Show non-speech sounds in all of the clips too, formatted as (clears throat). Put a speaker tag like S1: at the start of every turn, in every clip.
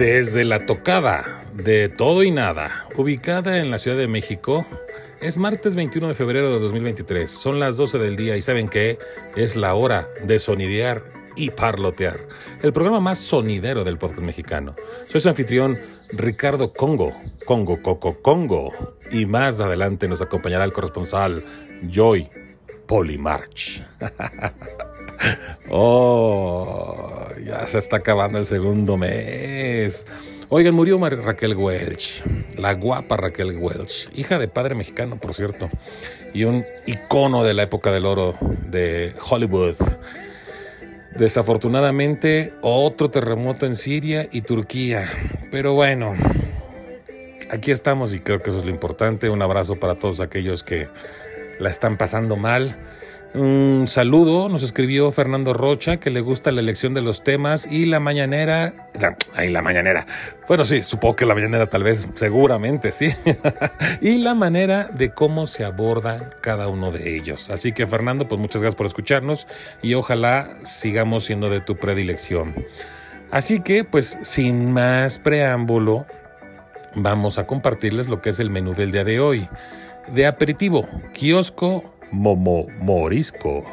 S1: Desde la tocada de todo y nada, ubicada en la Ciudad de México, es martes 21 de febrero de 2023. Son las 12 del día y ¿saben qué? Es la hora de sonidear y parlotear. El programa más sonidero del podcast mexicano. Soy su anfitrión Ricardo Congo, Congo Coco Congo. Y más adelante nos acompañará el corresponsal Joy Polymarch. (laughs) oh, ya se está acabando el segundo mes. Oigan, murió Raquel Welch, la guapa Raquel Welch, hija de padre mexicano, por cierto, y un icono de la época del oro de Hollywood. Desafortunadamente, otro terremoto en Siria y Turquía. Pero bueno, aquí estamos y creo que eso es lo importante. Un abrazo para todos aquellos que la están pasando mal un saludo, nos escribió Fernando Rocha, que le gusta la elección de los temas y la mañanera. Ay, la mañanera. Bueno, sí, supongo que la mañanera tal vez, seguramente, sí. (laughs) y la manera de cómo se aborda cada uno de ellos. Así que, Fernando, pues muchas gracias por escucharnos y ojalá sigamos siendo de tu predilección. Así que, pues, sin más preámbulo, vamos a compartirles lo que es el menú del día de hoy. De aperitivo, kiosco Momo Morisco.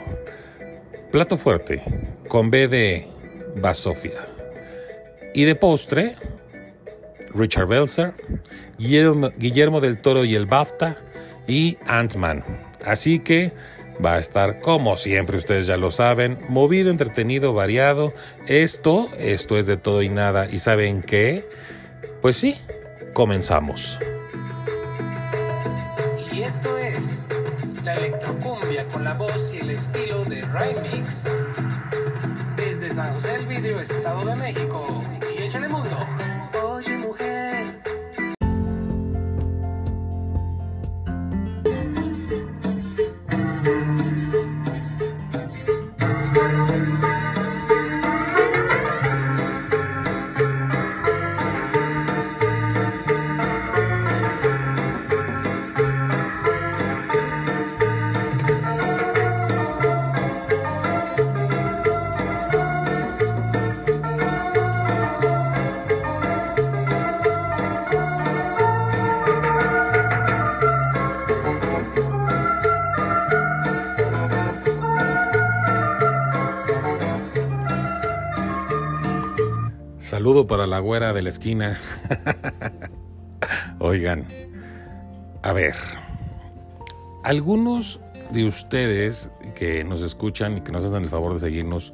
S1: Plato fuerte con B de Basofia. Y de postre, Richard Belzer, Guillermo, del Toro y el BAFTA y Ant-Man. Así que va a estar como siempre, ustedes ya lo saben, movido, entretenido, variado. Esto, esto es de todo y nada. ¿Y saben qué? Pues sí, comenzamos.
S2: Y esto es la electrocumbia con la voz y el estilo de Remix. Desde San José del Video, Estado de México. Y échale mundo.
S1: Saludo para la güera de la esquina. (laughs) Oigan, a ver, algunos de ustedes que nos escuchan y que nos hacen el favor de seguirnos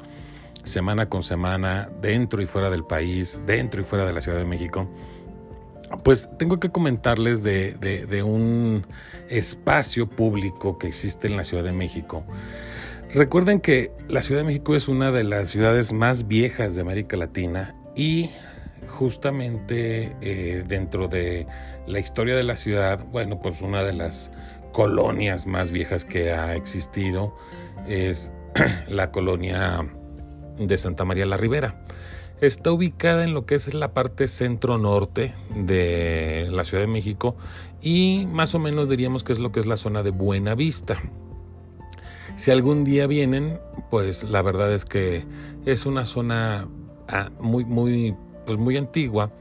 S1: semana con semana, dentro y fuera del país, dentro y fuera de la Ciudad de México, pues tengo que comentarles de, de un espacio público que existe en la Ciudad de México. Recuerden que la Ciudad de México es una de las ciudades más viejas de América Latina y justamente eh, dentro de la historia de la ciudad, bueno, pues una de las colonias más viejas que ha existido es (clears throat) la colonia de Santa María la Ribera. Está ubicada en lo que es la parte centro-norte de la Ciudad de México y más o menos diríamos que es lo que es la zona de Buena Vista. Si algún día vienen, pues la verdad es que es una zona muy, muy, pues muy antigua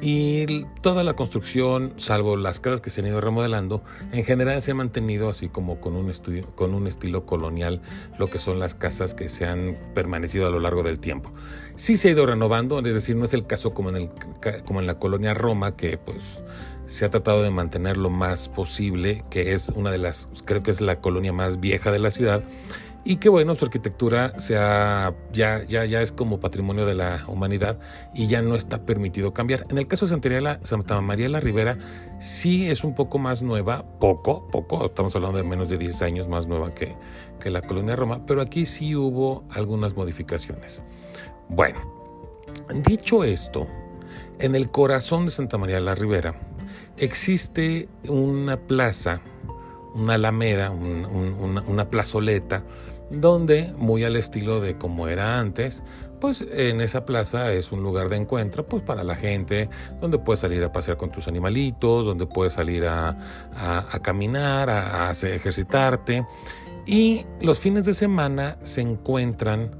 S1: y toda la construcción, salvo las casas que se han ido remodelando, en general se ha mantenido así como con un, estudio, con un estilo colonial, lo que son las casas que se han permanecido a lo largo del tiempo. Sí se ha ido renovando, es decir, no es el caso como en, el, como en la colonia Roma, que pues se ha tratado de mantener lo más posible, que es una de las, creo que es la colonia más vieja de la ciudad, y que bueno, su arquitectura sea, ya, ya, ya es como patrimonio de la humanidad y ya no está permitido cambiar. En el caso de Santa María, la, Ribera sí es un poco más nueva, poco, poco, estamos hablando de menos de 10 años más nueva que, que la colonia Roma, pero aquí sí hubo algunas modificaciones. Bueno, dicho esto, en el corazón de Santa María la Ribera existe una plaza, una alameda, una plazoleta, donde, muy al estilo de como era antes, pues en esa plaza es un lugar de encuentro pues para la gente, donde puedes salir a pasear con tus animalitos, donde puedes salir a, caminar, a, ejercitarte. Y los fines de semana se encuentran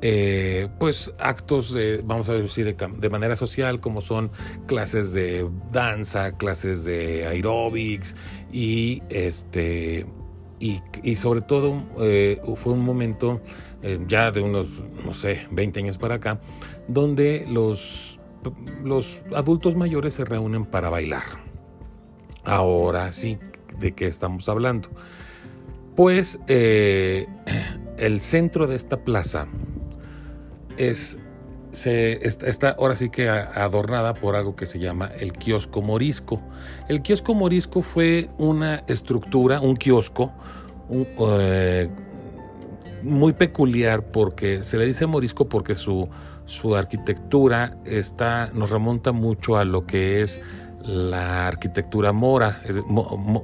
S1: eh, pues actos, de, vamos a decir, de, de, manera social, como son clases de danza, clases de aeróbics y este y, sobre todo eh, fue un momento eh, ya de unos, no sé, 20 años para acá, donde los, los adultos mayores se reúnen para bailar. Ahora sí, ¿de qué estamos hablando? Pues eh, el centro de esta plaza es se, está, ahora sí que adornada por algo que se llama el kiosco morisco. El kiosco morisco fue una estructura, un kiosco, eh, muy peculiar porque se le dice morisco porque su, su arquitectura está, nos remonta mucho a lo que es la arquitectura mora, es,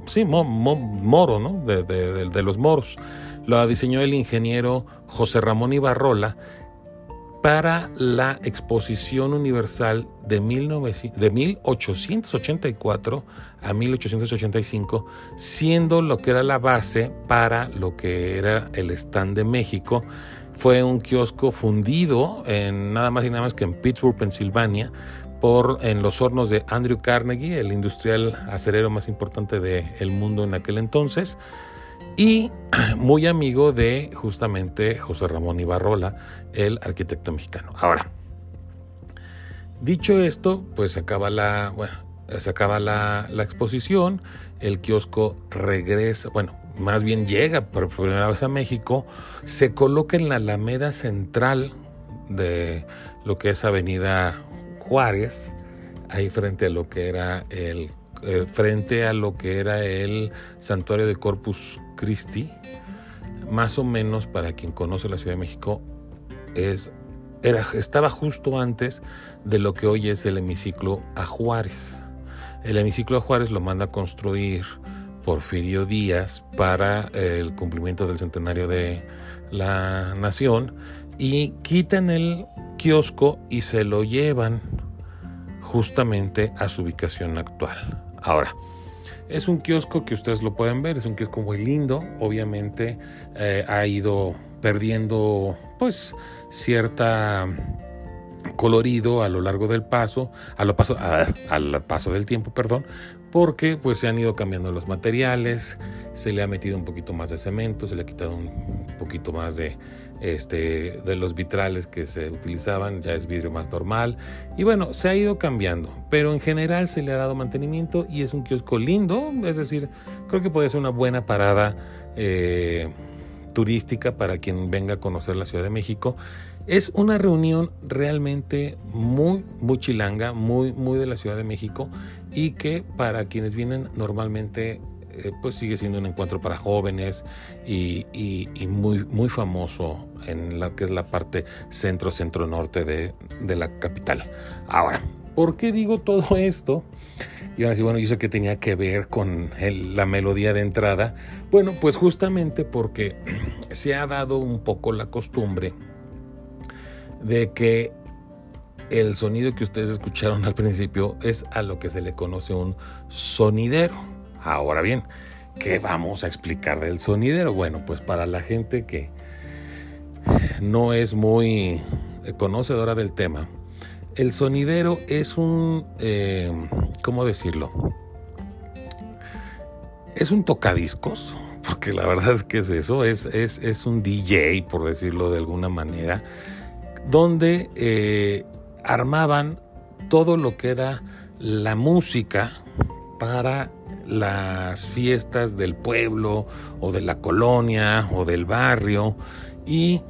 S1: sí, moro, ¿no? De, de, los moros. Lo diseñó el ingeniero José Ramón Ibarrola para la Exposición Universal de, 1884 a 1885, siendo lo que era la base para lo que era el stand de México. Fue un kiosco fundido en nada más y nada más que en Pittsburgh, Pensilvania, por, en los hornos de Andrew Carnegie, el industrial acerero más importante del mundo en aquel entonces y muy amigo de justamente José Ramón Ibarrola, el arquitecto mexicano. Ahora, dicho esto, pues acaba la, bueno, se acaba la, la exposición, el kiosco regresa, bueno, más bien llega por primera vez a México, se coloca en la alameda central de lo que es Avenida Juárez, ahí frente a lo que era el eh, frente a lo que era el santuario de Corpus Christi, más o menos para quien conoce la Ciudad de México, era, estaba justo antes de lo que hoy es el hemiciclo a Juárez. El hemiciclo a Juárez lo manda a construir Porfirio Díaz para el cumplimiento del centenario de la nación y quitan el kiosco y se lo llevan justamente a su ubicación actual. Ahora, es un kiosco que ustedes lo pueden ver, es un kiosco muy lindo, obviamente eh, ha ido perdiendo pues cierta colorido a lo largo del paso, a lo paso, al paso del tiempo, perdón, porque pues se han ido cambiando los materiales, se le ha metido un poquito más de cemento, se le ha quitado un poquito más de este, de los vitrales que se utilizaban, ya es vidrio más normal. Y bueno, se ha ido cambiando, pero en general se le ha dado mantenimiento y es un kiosco lindo, es decir, creo que puede ser una buena parada eh, turística para quien venga a conocer la Ciudad de México. Es una reunión realmente muy, muy chilanga, muy, muy de la Ciudad de México y que para quienes vienen normalmente eh, pues sigue siendo un encuentro para jóvenes y, muy, muy famoso en lo que es la parte centro-centro-norte de, la capital. Ahora, ¿por qué digo todo esto? Y ahora sí, bueno, ¿y eso que tenía que ver con la melodía de entrada? Bueno, pues justamente porque (clears throat) se ha dado un poco la costumbre de que el sonido que ustedes escucharon al principio es a lo que se le conoce un sonidero. Ahora bien, ¿qué vamos a explicar del sonidero? Bueno, pues para la gente que no es muy conocedora del tema, el sonidero es un, eh, ¿cómo decirlo? Es un tocadiscos, (laughs) porque la verdad es que es eso, es, es, es un DJ, por decirlo de alguna manera, donde eh, armaban todo lo que era la música para las fiestas del pueblo o de la colonia o del barrio y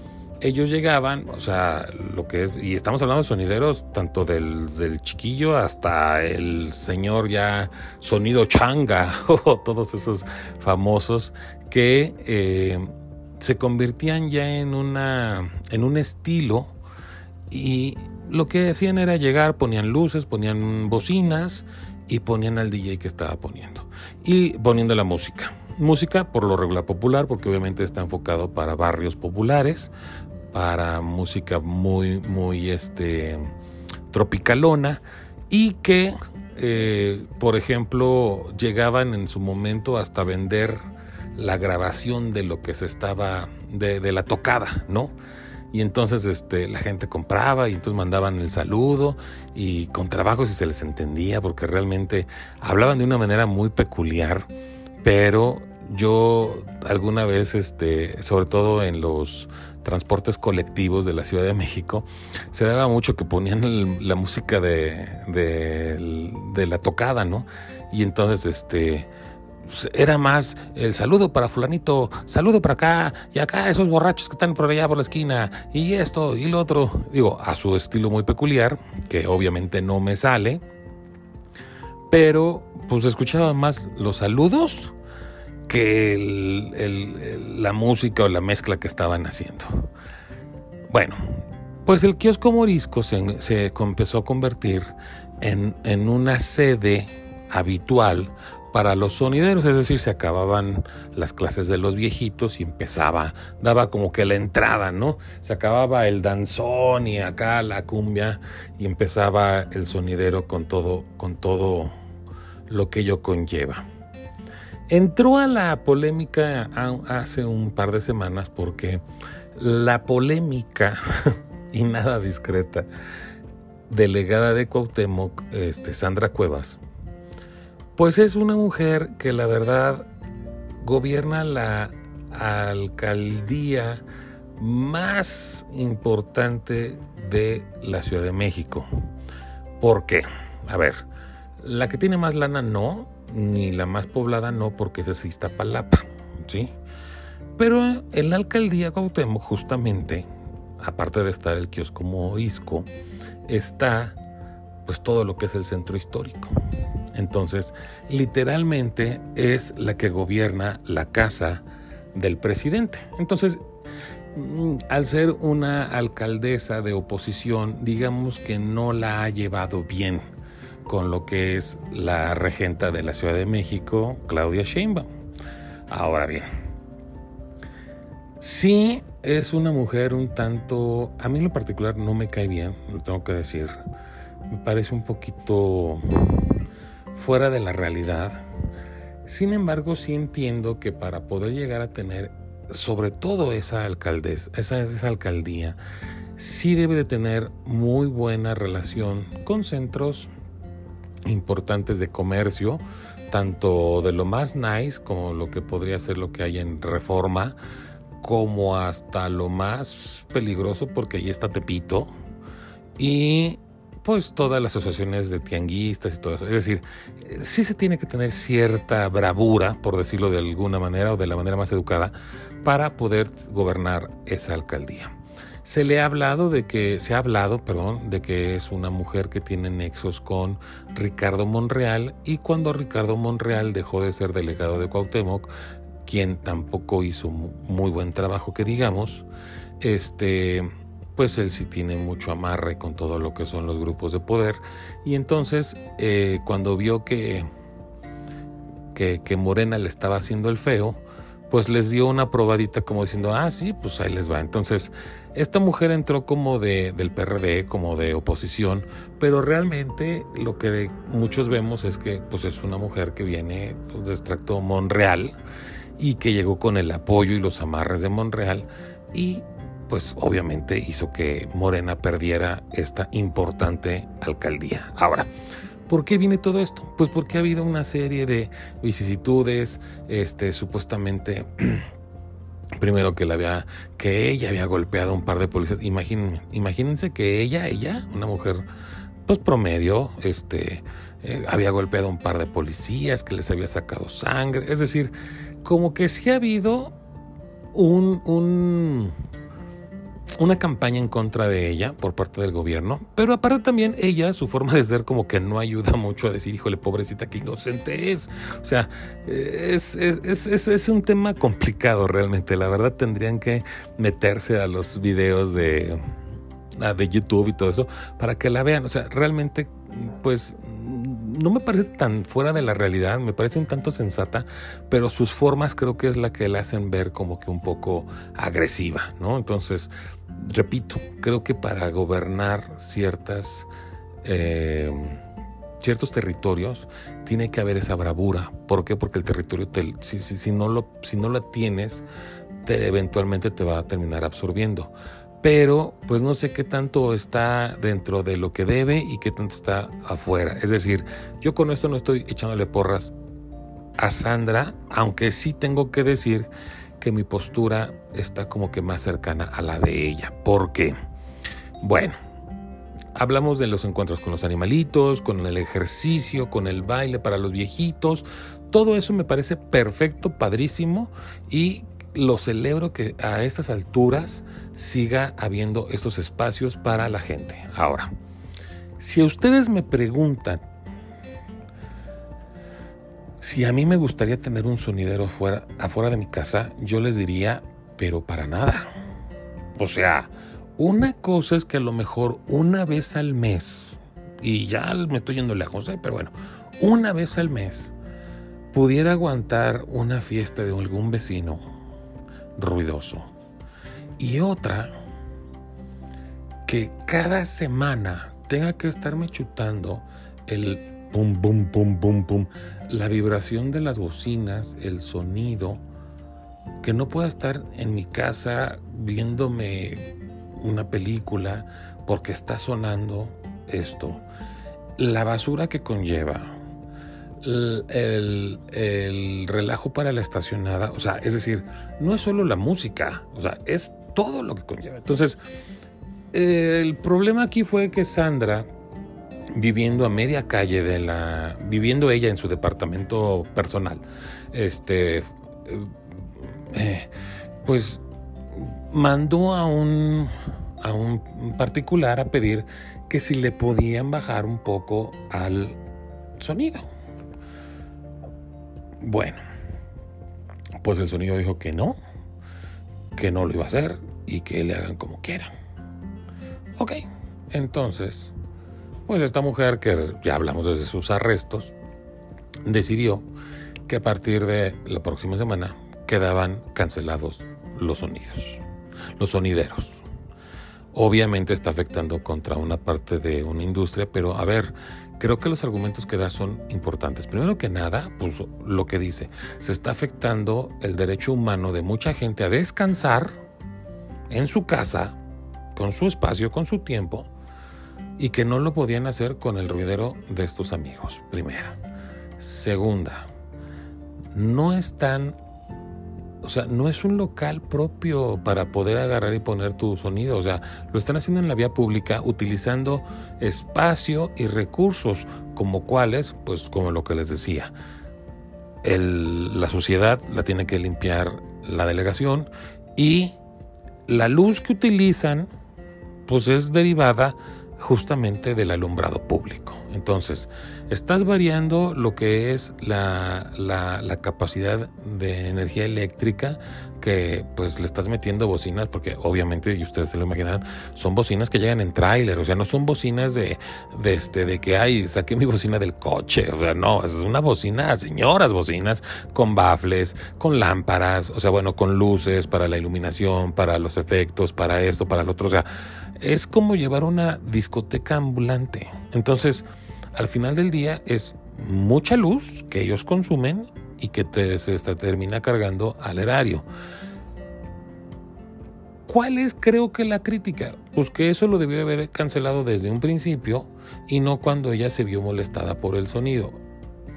S1: ellos llegaban, o sea, lo que es, y estamos hablando de sonideros tanto del, chiquillo hasta el señor ya sonido changa (laughs) o todos esos famosos que eh, se convertían ya en una en un estilo y lo que hacían era llegar, ponían luces, ponían bocinas y ponían al DJ que estaba poniendo y poniendo la música. Música por lo regular popular, porque obviamente está enfocado para barrios populares, para música muy, muy este, tropicalona y que, eh, por ejemplo, llegaban en su momento hasta vender la grabación de lo que se estaba, de, la tocada, ¿no? y entonces este, la gente compraba y entonces mandaban el saludo y con trabajo si se les entendía porque realmente hablaban de una manera muy peculiar, pero yo alguna vez, este, sobre todo en los transportes colectivos de la Ciudad de México, se daba mucho que ponían la música de, de, la tocada, ¿no? Y entonces, este, era más el saludo para fulanito, saludo para acá, y acá esos borrachos que están por allá por la esquina, y esto y lo otro. Digo, a su estilo muy peculiar, que obviamente no me sale, pero pues escuchaba más los saludos que la música o la mezcla que estaban haciendo. Bueno, pues el kiosco morisco se, se empezó a convertir en, en, una sede habitual para los sonideros, es decir, se acababan las clases de los viejitos y empezaba, daba como que la entrada, ¿no? Se acababa el danzón y acá la cumbia y empezaba el sonidero con todo, con todo lo que ello conlleva. Entró a la polémica hace un par de semanas porque la polémica (laughs) y nada discreta delegada de Cuauhtémoc, este, Sandra Cuevas, pues es una mujer que la verdad gobierna la alcaldía más importante de la Ciudad de México. ¿Por qué? A ver, la que tiene más lana no, ni la más poblada no, porque esa es Iztapalapa, ¿sí? Pero en la alcaldía Cuauhtémoc, justamente, aparte de estar el kiosco Morisco, está pues todo lo que es el centro histórico. Entonces, literalmente es la que gobierna la casa del presidente. Entonces, mm, al ser una alcaldesa de oposición, digamos que no la ha llevado bien con lo que es la regenta de la Ciudad de México, Claudia Sheinbaum. Ahora bien, sí es una mujer un tanto, a mí en lo particular no me cae bien, lo tengo que decir. Me parece un poquito fuera de la realidad. Sin embargo, sí entiendo que para poder llegar a tener, sobre todo esa alcaldesa, esa, esa alcaldía, sí debe de tener muy buena relación con centros importantes de comercio, tanto de lo más nice como lo que podría ser lo que hay en Reforma, como hasta lo más peligroso porque ahí está Tepito y pues todas las asociaciones de tianguistas y todo eso. Es decir, sí se tiene que tener cierta bravura, por decirlo de alguna manera o de la manera más educada, para poder gobernar esa alcaldía. Se le ha hablado de que, se ha hablado, perdón, de que es una mujer que tiene nexos con Ricardo Monreal y cuando Ricardo Monreal dejó de ser delegado de Cuauhtémoc, quien tampoco hizo muy buen trabajo que digamos, este, pues él sí tiene mucho amarre con todo lo que son los grupos de poder y entonces eh, cuando vio que, que, que Morena le estaba haciendo el feo, pues les dio una probadita como diciendo, ah, sí, pues ahí les va. Entonces, esta mujer entró como de, del PRD, como de oposición, pero realmente lo que muchos vemos es que pues es una mujer que viene pues, de extracto Monreal y que llegó con el apoyo y los amarres de Monreal y pues obviamente hizo que Morena perdiera esta importante alcaldía. Ahora, ¿Por qué viene todo esto? Pues porque ha habido una serie de vicisitudes, este, supuestamente, (clears throat) primero que la había, que ella había golpeado a un par de policías. Imagínense, que ella, ella, una mujer, pues promedio, este, eh, había golpeado a un par de policías, que les había sacado sangre. Es decir, como que sí ha habido un, un una campaña en contra de ella por parte del gobierno, pero aparte también ella, su forma de ser como que no ayuda (laughs) mucho a decir, híjole, pobrecita, qué inocente es. O sea, es, es, es, es, un tema complicado realmente. La verdad tendrían que meterse a los videos de, de YouTube y todo eso para que la vean. O sea, realmente, pues no me parece tan fuera de la realidad, me parece un tanto sensata, pero sus formas creo que es la que la hacen ver como que un poco agresiva, ¿no? Entonces, repito, creo que para gobernar ciertas... Eh, ciertos territorios tiene que haber esa bravura. ¿Por qué? Porque el territorio, si, si, no lo, si no la tienes, te, eventualmente te va a terminar absorbiendo. pero pues no sé qué tanto está dentro de lo que debe y qué tanto está afuera. Es decir, yo con esto no estoy echándole porras a Sandra, aunque sí tengo que decir que mi postura está como que más cercana a la de ella. ¿Por qué? Bueno, hablamos de los encuentros con los animalitos, con el ejercicio, con el baile para los viejitos. Todo eso me parece perfecto, padrísimo y lo celebro que a estas alturas siga habiendo estos espacios para la gente. Ahora, si ustedes me preguntan si a mí me gustaría tener un sonidero fuera, afuera de mi casa, yo les diría, pero para nada. O sea, una cosa es que a lo mejor una vez al mes, y ya me estoy yendo lejos, ¿eh? pero bueno, una vez al mes pudiera aguantar una fiesta de algún vecino ruidoso. Y otra, que cada semana tenga que estarme chutando el pum, pum, pum, pum, pum, la vibración de las bocinas, el sonido, que no pueda estar en mi casa viéndome una película porque está sonando esto. La basura que conlleva, el, relajo para la estacionada, o sea, es decir, no es solo la música, o sea, es todo lo que conlleva. Entonces, el problema aquí fue que Sandra, viviendo a media calle de la, viviendo ella en su departamento personal, este, eh, pues mandó a un, a un particular a pedir que si le podían bajar un poco al sonido. Bueno, pues el sonido dijo que no, que no lo iba a hacer y que le hagan como quieran. Ok, entonces, pues esta mujer, que ya hablamos desde sus arrestos, decidió que a partir de la próxima semana quedaban cancelados los sonidos, los sonideros. Obviamente está afectando contra una parte de una industria, pero a ver, creo que los argumentos que da son importantes. Primero que nada, pues lo que dice, se está afectando el derecho humano de mucha gente a descansar en su casa, con su espacio, con su tiempo, y que no lo podían hacer con el ruidero de estos amigos. Primera. Segunda, no están o sea, no es un local propio para poder agarrar y poner tu sonido. O sea, lo están haciendo en la vía pública utilizando espacio y recursos como cuáles, pues como lo que les decía. la sociedad la tiene que limpiar la delegación y la luz que utilizan pues es derivada justamente del alumbrado público. Entonces, estás variando lo que es la, la, capacidad de energía eléctrica que pues le estás metiendo bocinas, porque obviamente, y ustedes se lo imaginarán, son bocinas que llegan en tráiler, o sea, no son bocinas de, de, este, de que, ay, saqué mi bocina del coche, o sea, no, es una bocina, señoras bocinas, con bafles, con lámparas, o sea, bueno, con luces para la iluminación, para los efectos, para esto, para lo otro, o sea, es como llevar una discoteca ambulante. Entonces, al final del día es mucha luz que ellos consumen y que se termina cargando al erario. ¿Cuál es, creo que, la crítica? Pues que eso lo debió haber cancelado desde un principio y no cuando ella se vio molestada por el sonido.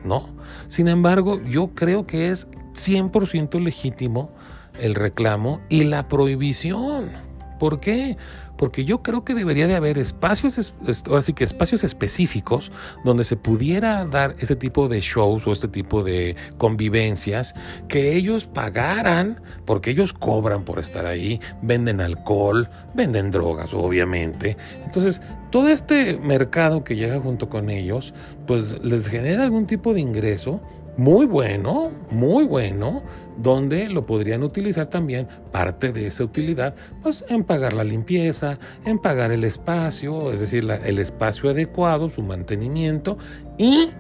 S1: No. Sin embargo, yo creo que es 100% legítimo el reclamo y la prohibición. ¿Por qué? Porque yo creo que debería de haber espacios, así que espacios específicos donde se pudiera dar este tipo de shows o este tipo de convivencias que ellos pagaran, porque ellos cobran por estar ahí, venden alcohol, venden drogas, obviamente. Entonces, todo este mercado que llega junto con ellos, pues les genera algún tipo de ingreso muy bueno, muy bueno, donde lo podrían utilizar también parte de esa utilidad, pues en pagar la limpieza, en pagar el espacio, es decir, el espacio adecuado, su mantenimiento y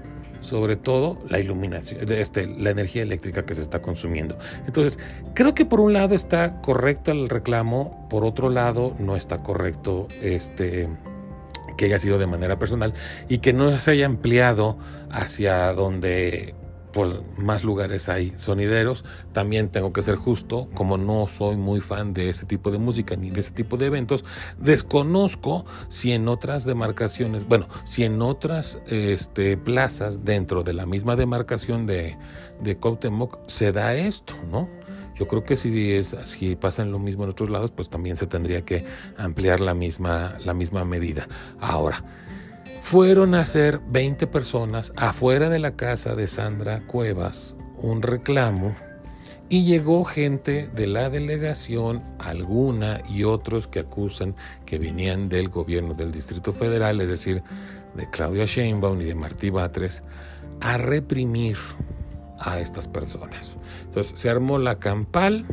S1: sobre todo la iluminación, este, la energía eléctrica que se está consumiendo. Entonces, creo que por un lado está correcto el reclamo, por otro lado no está correcto este que haya sido de manera personal y que no se haya ampliado hacia donde pues más lugares hay sonideros. También tengo que ser justo, como no soy muy fan de ese tipo de música ni de ese tipo de eventos, desconozco si en otras demarcaciones, bueno, si en otras este, plazas dentro de la misma demarcación de, de Cuauhtémoc se da esto, ¿no? Yo creo que si, es, si pasa lo mismo en otros lados, pues también se tendría que ampliar la misma, la misma medida. Ahora, fueron a hacer 20 personas afuera de la casa de Sandra Cuevas un reclamo y llegó gente de la delegación, alguna y otros que acusan que venían del gobierno del Distrito Federal, es decir, de Claudia Sheinbaum y de Martí Batres, a reprimir a estas personas. Entonces se armó la campal,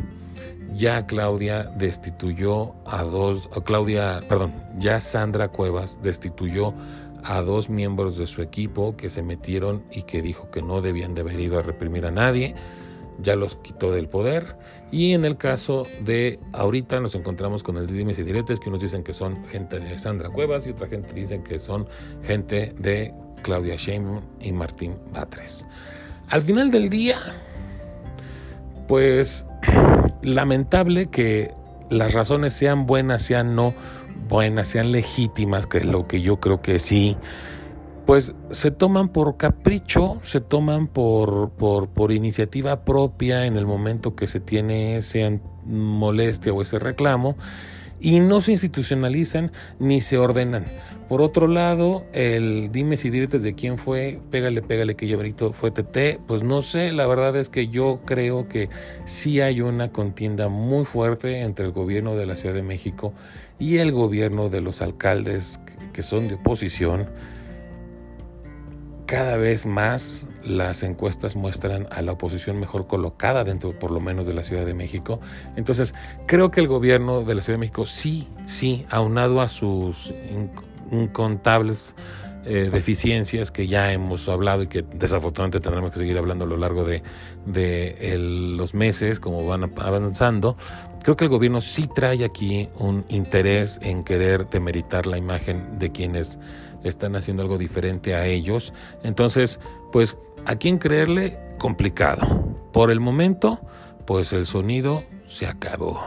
S1: ya Claudia destituyó a dos, Claudia, perdón, ya Sandra Cuevas destituyó dos miembros de su equipo que se metieron y que dijo que no debían de haber ido a reprimir a nadie, ya los quitó del poder. Y en el caso de ahorita nos encontramos con el Dimes y Diretes, que unos dicen que son gente de Sandra Cuevas y otra gente dicen que son gente de Claudia Sheinbaum y Martín Batres. Al final del día, pues lamentable que las razones sean buenas, sean no, buenas, sean legítimas, que es lo que yo creo que sí, pues se toman por capricho, se toman por, por, por iniciativa propia en el momento que se tiene esa molestia o ese reclamo y no se institucionalizan ni se ordenan. Por otro lado, el dime si diretes de quién fue, pégale, pégale que yo fue TT, pues no sé, la verdad es que yo creo que sí hay una contienda muy fuerte entre el gobierno de la Ciudad de México el gobierno de los alcaldes que son de oposición. Cada vez más las encuestas muestran a la oposición mejor colocada dentro por lo menos de la Ciudad de México. Entonces, creo que el gobierno de la Ciudad de México sí, sí, aunado a sus incontables eh, deficiencias que ya hemos hablado y que desafortunadamente tendremos que seguir hablando a lo largo de, los meses, como van avanzando, creo que el gobierno sí trae aquí un interés en querer demeritar la imagen de quienes están haciendo algo diferente a ellos. Entonces, pues, ¿a quién creerle? Complicado. Por el momento, pues el sonido se acabó.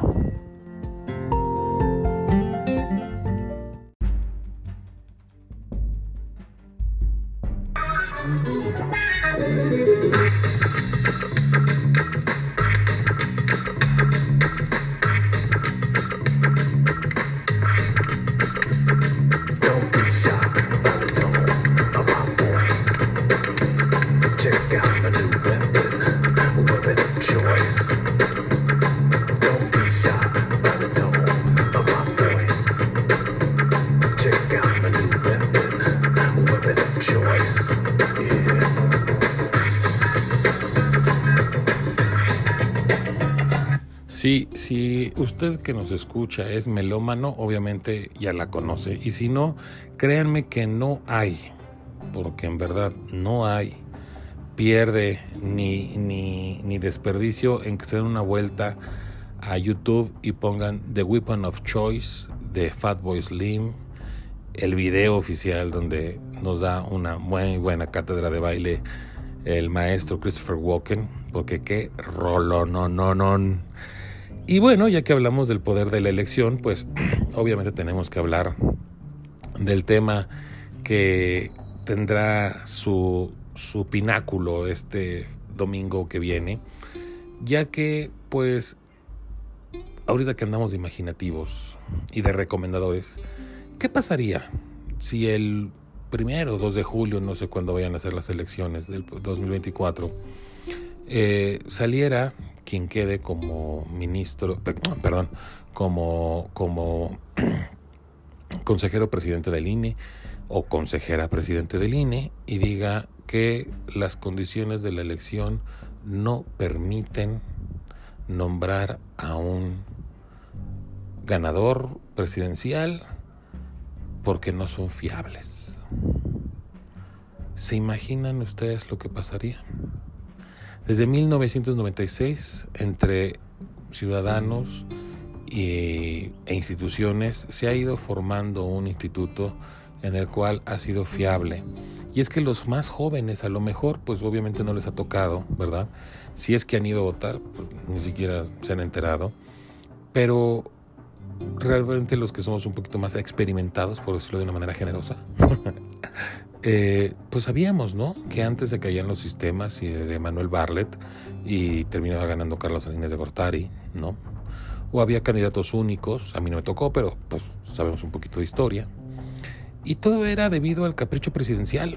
S1: Usted que nos escucha es melómano, obviamente ya la conoce. Y si no, créanme que no hay, porque en verdad no hay pierde ni, ni, ni desperdicio en que se den una vuelta a YouTube y pongan The Weapon of Choice de Fatboy Slim, el video oficial donde nos da una muy buena cátedra de baile el maestro Christopher Walken, porque qué rolo no no no y bueno, ya que hablamos del poder de la elección, pues (clears throat) obviamente tenemos que hablar del tema que tendrá su, su pináculo este domingo que viene, ya que pues ahorita que andamos de imaginativos y de recomendadores, ¿qué pasaría si el primero, 2 de julio, no sé cuándo vayan a ser las elecciones del 2024, eh, saliera quien quede como ministro, perdón, como, como (clears throat) consejero presidente del INE o consejera presidente del INE y diga que las condiciones de la elección no permiten nombrar a un ganador presidencial porque no son fiables. ¿Se imaginan ustedes lo que pasaría? Desde 1996, entre ciudadanos e instituciones, se ha ido formando un instituto en el cual ha sido fiable. Y es que los más jóvenes a lo mejor pues obviamente no les ha tocado, ¿verdad? Si es que han ido a votar, pues ni siquiera se han enterado. Pero realmente los que somos un poquito más experimentados, por decirlo de una manera generosa, (laughs) eh, pues sabíamos, ¿no? Que antes se caían los sistemas y de Manuel Barlet y terminaba ganando Carlos Salinas de Gortari, ¿no? O había candidatos únicos, a mí no me tocó, pero pues sabemos un poquito de historia. Y todo era debido al capricho presidencial.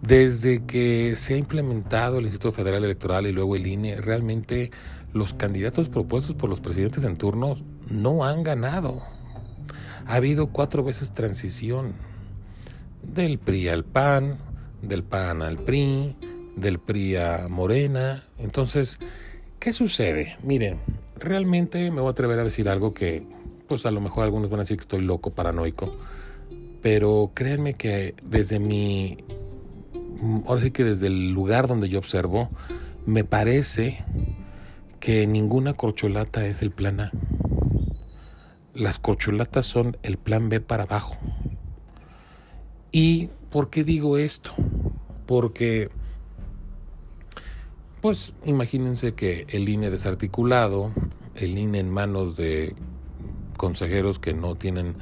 S1: Desde que se ha implementado el Instituto Federal Electoral y luego el INE, realmente los candidatos propuestos por los presidentes en turno no han ganado. Ha habido cuatro veces transición del PRI al PAN, del PAN al PRI, del PRI a Morena. Entonces, ¿qué sucede? Miren, realmente me voy a atrever a decir algo que, pues a lo mejor algunos van a decir que estoy loco, paranoico, pero créanme que desde mi, ahora sí que desde el lugar donde yo observo, me parece que ninguna corcholata es el plan A. Las corcholatas son el plan B para abajo. ¿Y por qué digo esto? Porque, pues imagínense que el INE desarticulado, el INE en manos de consejeros que no tienen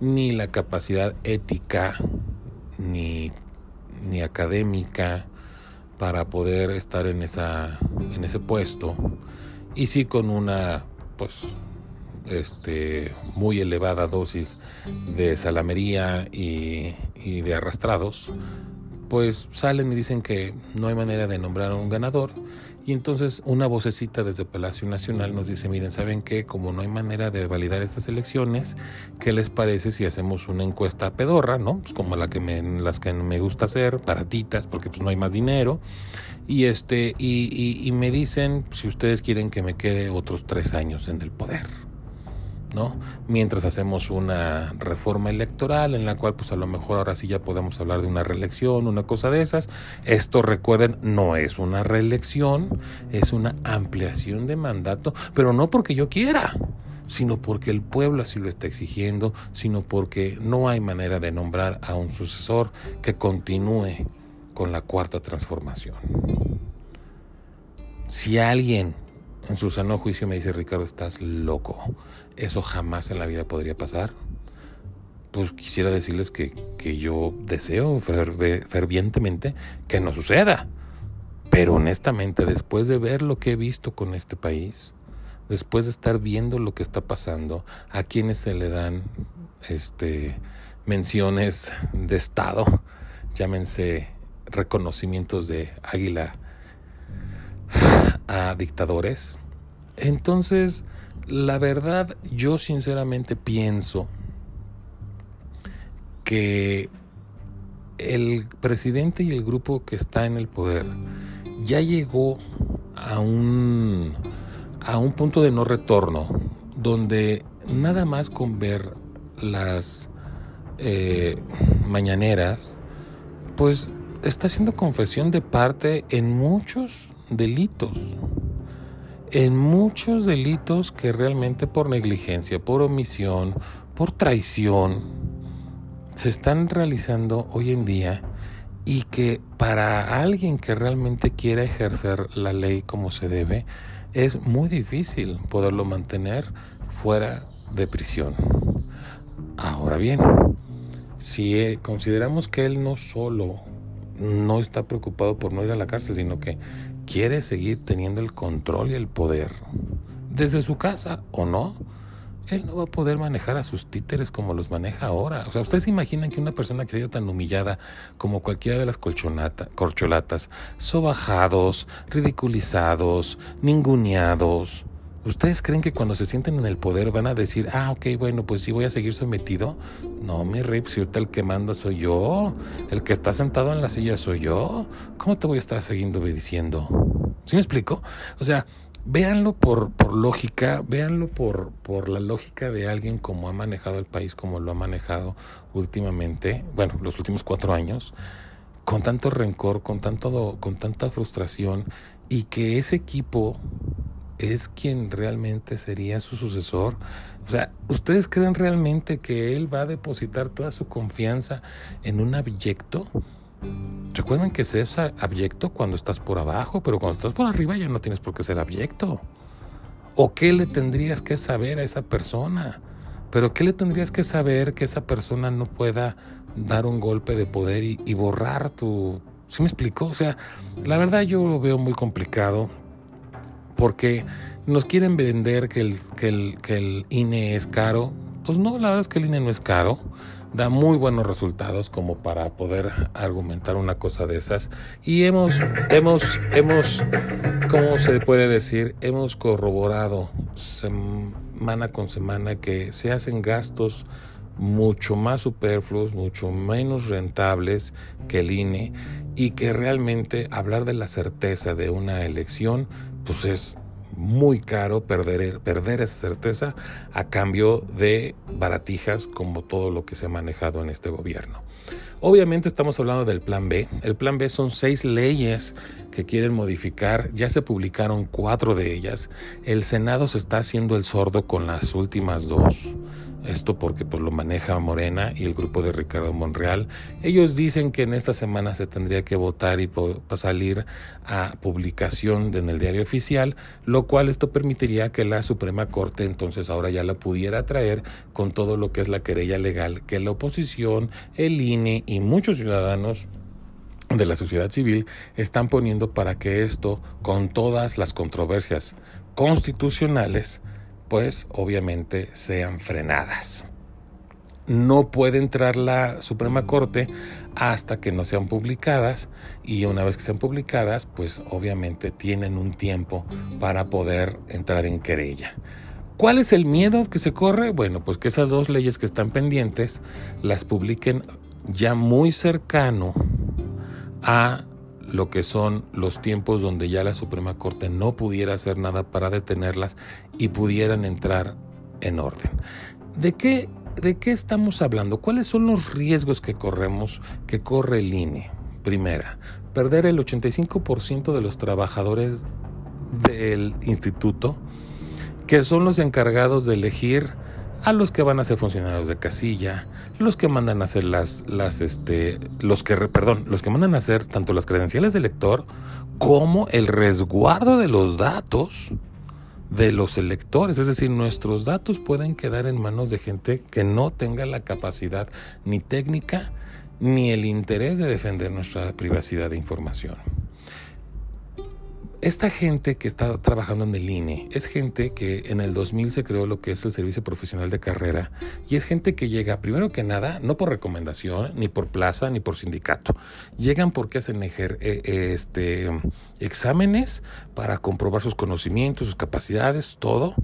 S1: ni la capacidad ética ni, ni académica para poder estar en esa en ese puesto y sí con una pues este muy elevada dosis de salamería y, y de arrastrados pues salen y dicen que no hay manera de nombrar a un ganador y entonces una vocecita desde Palacio Nacional nos dice, miren, ¿saben qué? Como no hay manera de validar estas elecciones, ¿qué les parece si hacemos una encuesta pedorra, ¿no? Pues como la que me, las que me gusta hacer, baratitas, porque pues no hay más dinero. Y, este, y, y me dicen si ustedes quieren que me quede otros tres años en el poder. ¿No? Mientras hacemos una reforma electoral en la cual pues a lo mejor ahora sí ya podemos hablar de una reelección, una cosa de esas. Esto recuerden, no es una reelección, es una ampliación de mandato, pero no porque yo quiera, sino porque el pueblo así lo está exigiendo, sino porque no hay manera de nombrar a un sucesor que continúe con la cuarta transformación. Si alguien en su sano juicio me dice, Ricardo, estás loco. Eso jamás en la vida podría pasar. Pues quisiera decirles que, que yo deseo fervientemente que no suceda. Pero honestamente, después de ver lo que he visto con este país, después de estar viendo lo que está pasando, a quienes se le dan este, menciones de Estado, llámense reconocimientos de águila a dictadores, entonces, la verdad, yo sinceramente pienso que el presidente y el grupo que está en el poder ya llegó a un, a un punto de no retorno, donde nada más con ver las eh, mañaneras, pues está haciendo confesión de parte en muchos delitos en muchos delitos que realmente por negligencia, por omisión, por traición, se están realizando hoy en día y que para alguien que realmente quiera ejercer la ley como se debe, es muy difícil poderlo mantener fuera de prisión. Ahora bien, si eh, consideramos que él no solo no está preocupado por no ir a la cárcel, sino que quiere seguir teniendo el control y el poder, desde su casa o no, él no va a poder manejar a sus títeres como los maneja ahora. O sea, ¿ustedes se imaginan que una persona que ha sido tan humillada como cualquiera de las corcholatas, sobajados, ridiculizados, ninguneados, ¿Ustedes creen que cuando se sienten en el poder van a decir, ah, ok, bueno, pues sí voy a seguir sometido? No, mi rip, si ahorita el que manda soy yo, el que está sentado en la silla soy yo, ¿cómo te voy a estar siguiendo obedeciendo? ¿Sí me explico? O sea, véanlo por, por lógica, véanlo por, por la lógica de alguien como ha manejado el país, como lo ha manejado últimamente, bueno, los últimos cuatro años, con tanto rencor, con, tanto, con tanta frustración, y que ese equipo es quien realmente sería su sucesor. O sea, ¿ustedes creen realmente que él va a depositar toda su confianza en un abyecto? Recuerden que se es abyecto cuando estás por abajo, pero cuando estás por arriba ya no tienes por qué ser abyecto. ¿O qué le tendrías que saber a esa persona? Pero ¿qué le tendrías que saber que esa persona no pueda dar un golpe de poder y, borrar tu... ¿Sí me explico? O sea, la verdad yo lo veo muy complicado porque nos quieren vender que el, que el, que el INE es caro. Pues no, la verdad es que el INE no es caro da muy buenos resultados como para poder argumentar una cosa de esas. Y hemos, hemos, hemos, ¿cómo se puede decir? Hemos corroborado semana con semana que se hacen gastos mucho más superfluos, mucho menos rentables que el INE y que realmente hablar de la certeza de una elección pues es muy caro perder, perder esa certeza a cambio de baratijas como todo lo que se ha manejado en este gobierno. Obviamente estamos hablando del plan B. El plan B son seis leyes que quieren modificar. Ya se publicaron cuatro de ellas. El Senado se está haciendo el sordo con las últimas dos. Esto porque pues lo maneja Morena y el grupo de Ricardo Monreal. Ellos dicen que en esta semana se tendría que votar y salir a publicación en el diario oficial, lo cual esto permitiría que la Suprema Corte entonces ahora ya la pudiera traer con todo lo que es la querella legal que la oposición, el INE y muchos ciudadanos de la sociedad civil están poniendo para que esto, con todas las controversias constitucionales, pues obviamente sean frenadas. No puede entrar la Suprema Corte hasta que no sean publicadas y una vez que sean publicadas, pues obviamente tienen un tiempo para poder entrar en querella. ¿Cuál es el miedo que se corre? Bueno, pues que esas dos leyes que están pendientes las publiquen ya muy cercano a lo que son los tiempos donde ya la Suprema Corte no pudiera hacer nada para detenerlas y pudieran entrar en orden. ¿De qué, de qué estamos hablando? ¿Cuáles son los riesgos que corremos, que corre el INE? Primera, perder el 85% de los trabajadores del instituto, que son los encargados de elegir a los que van a ser funcionarios de casilla, los que mandan a hacer las, las, este, los que, perdón, los que mandan a hacer tanto las credenciales del elector como el resguardo de los datos de los electores. Es decir, nuestros datos pueden quedar en manos de gente que no tenga la capacidad ni técnica ni el interés de defender nuestra privacidad de información esta gente que está trabajando en el INE es gente que en el 2000 se creó lo que es el servicio profesional de carrera y es gente que llega, primero que nada, no por recomendación, ni por plaza, ni por sindicato. Llegan porque hacen eh, este, exámenes para comprobar sus conocimientos, sus capacidades, todo.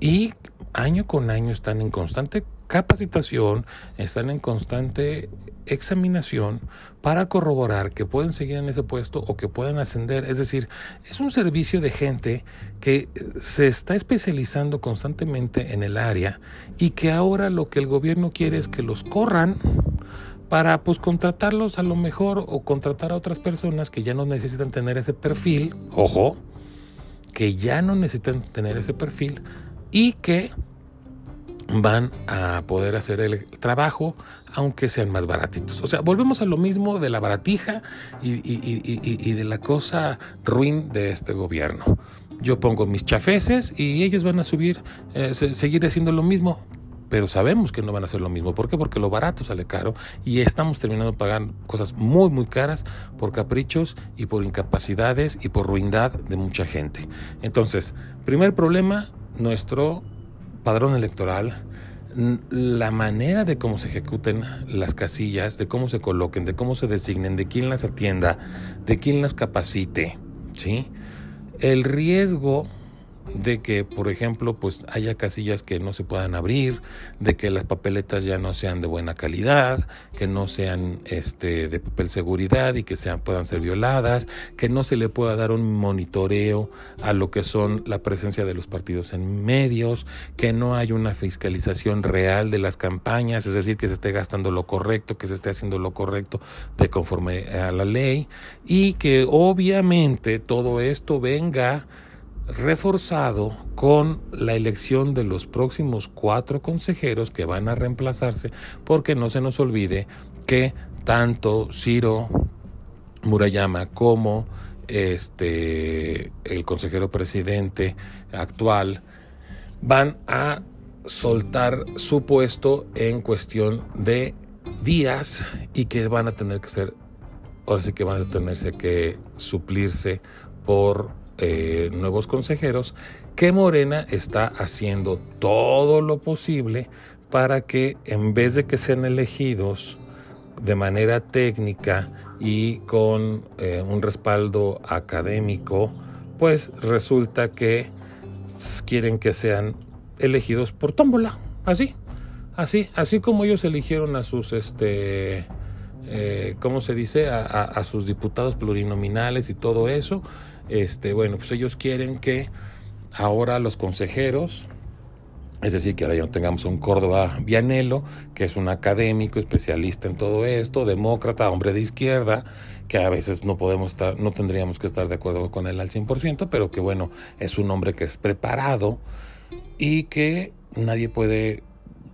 S1: Y año con año están en constante capacitación, están en constante examinación para corroborar que pueden seguir en ese puesto o que pueden ascender. Es decir, es un servicio de gente que se está especializando constantemente en el área y que ahora lo que el gobierno quiere es que los corran para pues contratarlos a lo mejor o contratar a otras personas que ya no necesitan tener ese perfil, ojo, que ya no necesitan tener ese perfil y que van a poder hacer el trabajo aunque sean más baratitos. O sea, volvemos a lo mismo de la baratija y, de la cosa ruin de este gobierno. Yo pongo mis chafeces y ellos van a subir, eh, seguir haciendo lo mismo, pero sabemos que no van a hacer lo mismo. ¿Por qué? Porque lo barato sale caro y estamos terminando pagando cosas muy, muy caras por caprichos y por incapacidades y por ruindad de mucha gente. Entonces, primer problema, nuestro padrón electoral, la manera de cómo se ejecuten las casillas, de cómo se coloquen, de cómo se designen, de quién las atienda, de quién las capacite, ¿sí? El riesgo de que, por ejemplo, pues haya casillas que no se puedan abrir, de que las papeletas ya no sean de buena calidad, que no sean este de papel seguridad y que sean puedan ser violadas, que no se le pueda dar un monitoreo a lo que son la presencia de los partidos en medios, que no haya una fiscalización real de las campañas, es decir, que se esté gastando lo correcto, que se esté haciendo lo correcto de conforme a la ley y que obviamente todo esto venga reforzado con la elección de los próximos cuatro consejeros que van a reemplazarse, porque no se nos olvide que tanto Ciro Murayama como este el consejero presidente actual van a soltar su puesto en cuestión de días y que van a tener que ser ahora sí que van a tenerse que suplirse por eh, nuevos consejeros que Morena está haciendo todo lo posible para que en vez de que sean elegidos de manera técnica y con eh, un respaldo académico, pues resulta que quieren que sean elegidos por tómbola, así, así, así como ellos eligieron a sus, este, eh, ¿cómo se dice? A, sus diputados plurinominales y todo eso, este, bueno, pues ellos quieren que ahora los consejeros, es decir, que ahora ya tengamos un Córdoba Vianelo, que es un académico especialista en todo esto, demócrata, hombre de izquierda, que a veces no podemos estar, no tendríamos que estar de acuerdo con él al 100%, pero que bueno, es un hombre que es preparado y que nadie puede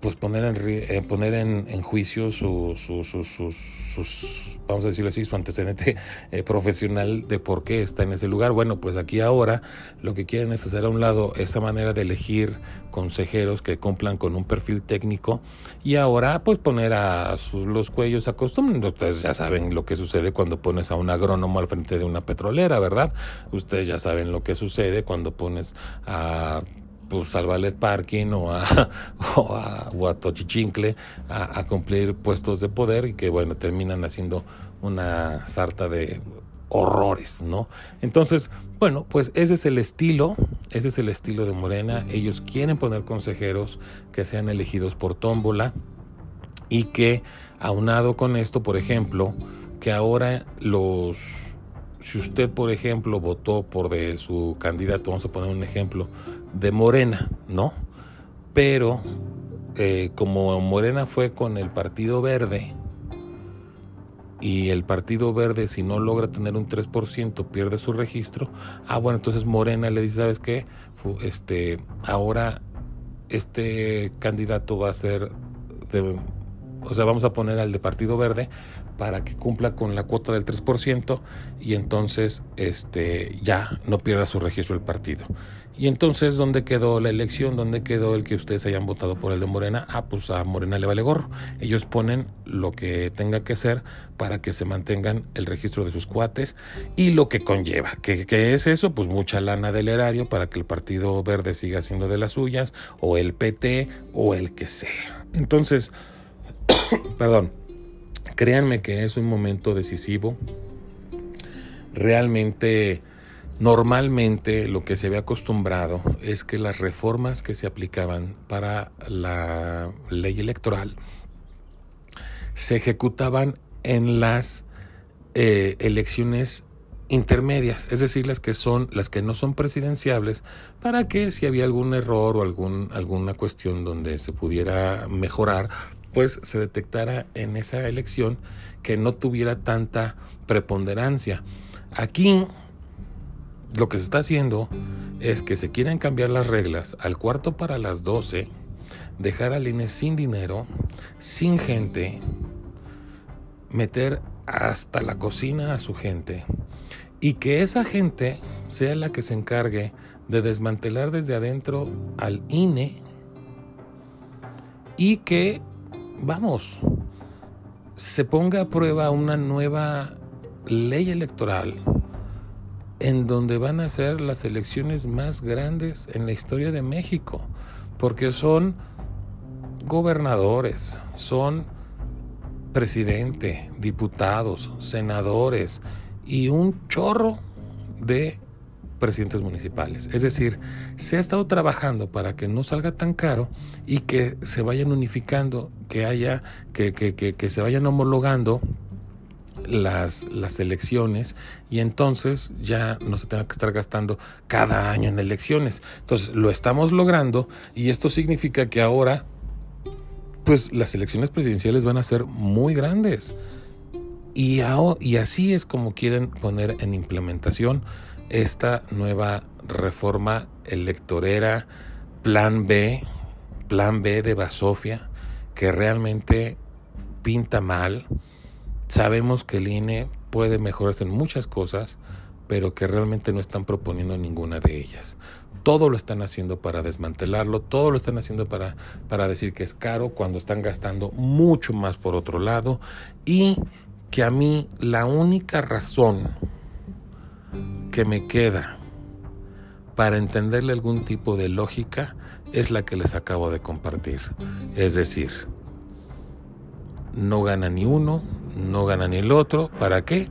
S1: pues poner en, eh, poner en, en juicio su, su, sus, vamos a decirlo así, su antecedente eh, profesional de por qué está en ese lugar. Bueno, pues aquí ahora lo que quieren es hacer a un lado esa manera de elegir consejeros que cumplan con un perfil técnico y ahora pues poner a sus, los cuellos a costumbre. Ustedes ya saben lo que sucede cuando pones a un agrónomo al frente de una petrolera, ¿verdad? Ustedes ya saben lo que sucede cuando pones a pues, al ballet parking o a, (laughs) o a, Tochichincle a, cumplir puestos de poder y que bueno, terminan haciendo una sarta de horrores, ¿no? Entonces, bueno, pues ese es el estilo, ese es el estilo de Morena. Ellos quieren poner consejeros que sean elegidos por tómbola y que aunado con esto, por ejemplo, que ahora los si usted, por ejemplo, votó por de su candidato, vamos a poner un ejemplo, de Morena, ¿no? Pero eh, como Morena fue con el Partido Verde y el Partido Verde si no logra tener un 3% pierde su registro, ah bueno, entonces Morena le dice, ¿sabes qué? Este, ahora este candidato va a ser o sea, vamos a poner al de Partido Verde para que cumpla con la cuota del 3% y entonces este ya no pierda su registro el partido. Y entonces, ¿dónde quedó la elección? ¿Dónde quedó el que ustedes hayan votado por el de Morena? Ah, pues a Morena le vale gorro. Ellos ponen lo que tenga que ser para que se mantengan el registro de sus cuates y lo que conlleva. ¿Qué, qué es eso? Pues mucha lana del erario para que el Partido Verde siga siendo de las suyas, o el PT, o el que sea. Entonces, (coughs) perdón, créanme que es un momento decisivo. Realmente Normalmente lo que se había acostumbrado es que las reformas que se aplicaban para la ley electoral se ejecutaban en las eh, elecciones intermedias, es decir, las que son las que no son presidenciables, para que si había algún error o algún, alguna cuestión donde se pudiera mejorar, pues se detectara en esa elección que no tuviera tanta preponderancia. Aquí lo que se está haciendo es que se quieren cambiar las reglas al cuarto para las 12, dejar al INE sin dinero, sin gente, meter hasta la cocina a su gente y que esa gente sea la que se encargue de desmantelar desde adentro al INE y que, vamos, se ponga a prueba una nueva ley electoral en donde van a ser las elecciones más grandes en la historia de México, porque son gobernadores, son presidente, diputados, senadores y un chorro de presidentes municipales. Es decir, se ha estado trabajando para que no salga tan caro y que se vayan unificando, que haya, que, que, que, que se vayan homologando las, las elecciones y entonces ya no se tenga que estar gastando cada año en elecciones. Entonces lo estamos logrando y esto significa que ahora pues las elecciones presidenciales van a ser muy grandes. Y, y así es como quieren poner en implementación esta nueva reforma electorera, plan B, plan B de Basofia, que realmente pinta mal. Sabemos que el INE puede mejorarse en muchas cosas, pero que realmente no están proponiendo ninguna de ellas. Todo lo están haciendo para desmantelarlo, todo lo están haciendo para, para decir que es caro cuando están gastando mucho más por otro lado y que a mí la única razón que me queda para entenderle algún tipo de lógica es la que les acabo de compartir. Es decir, no gana ni uno, no gana ni el otro. ¿Para qué?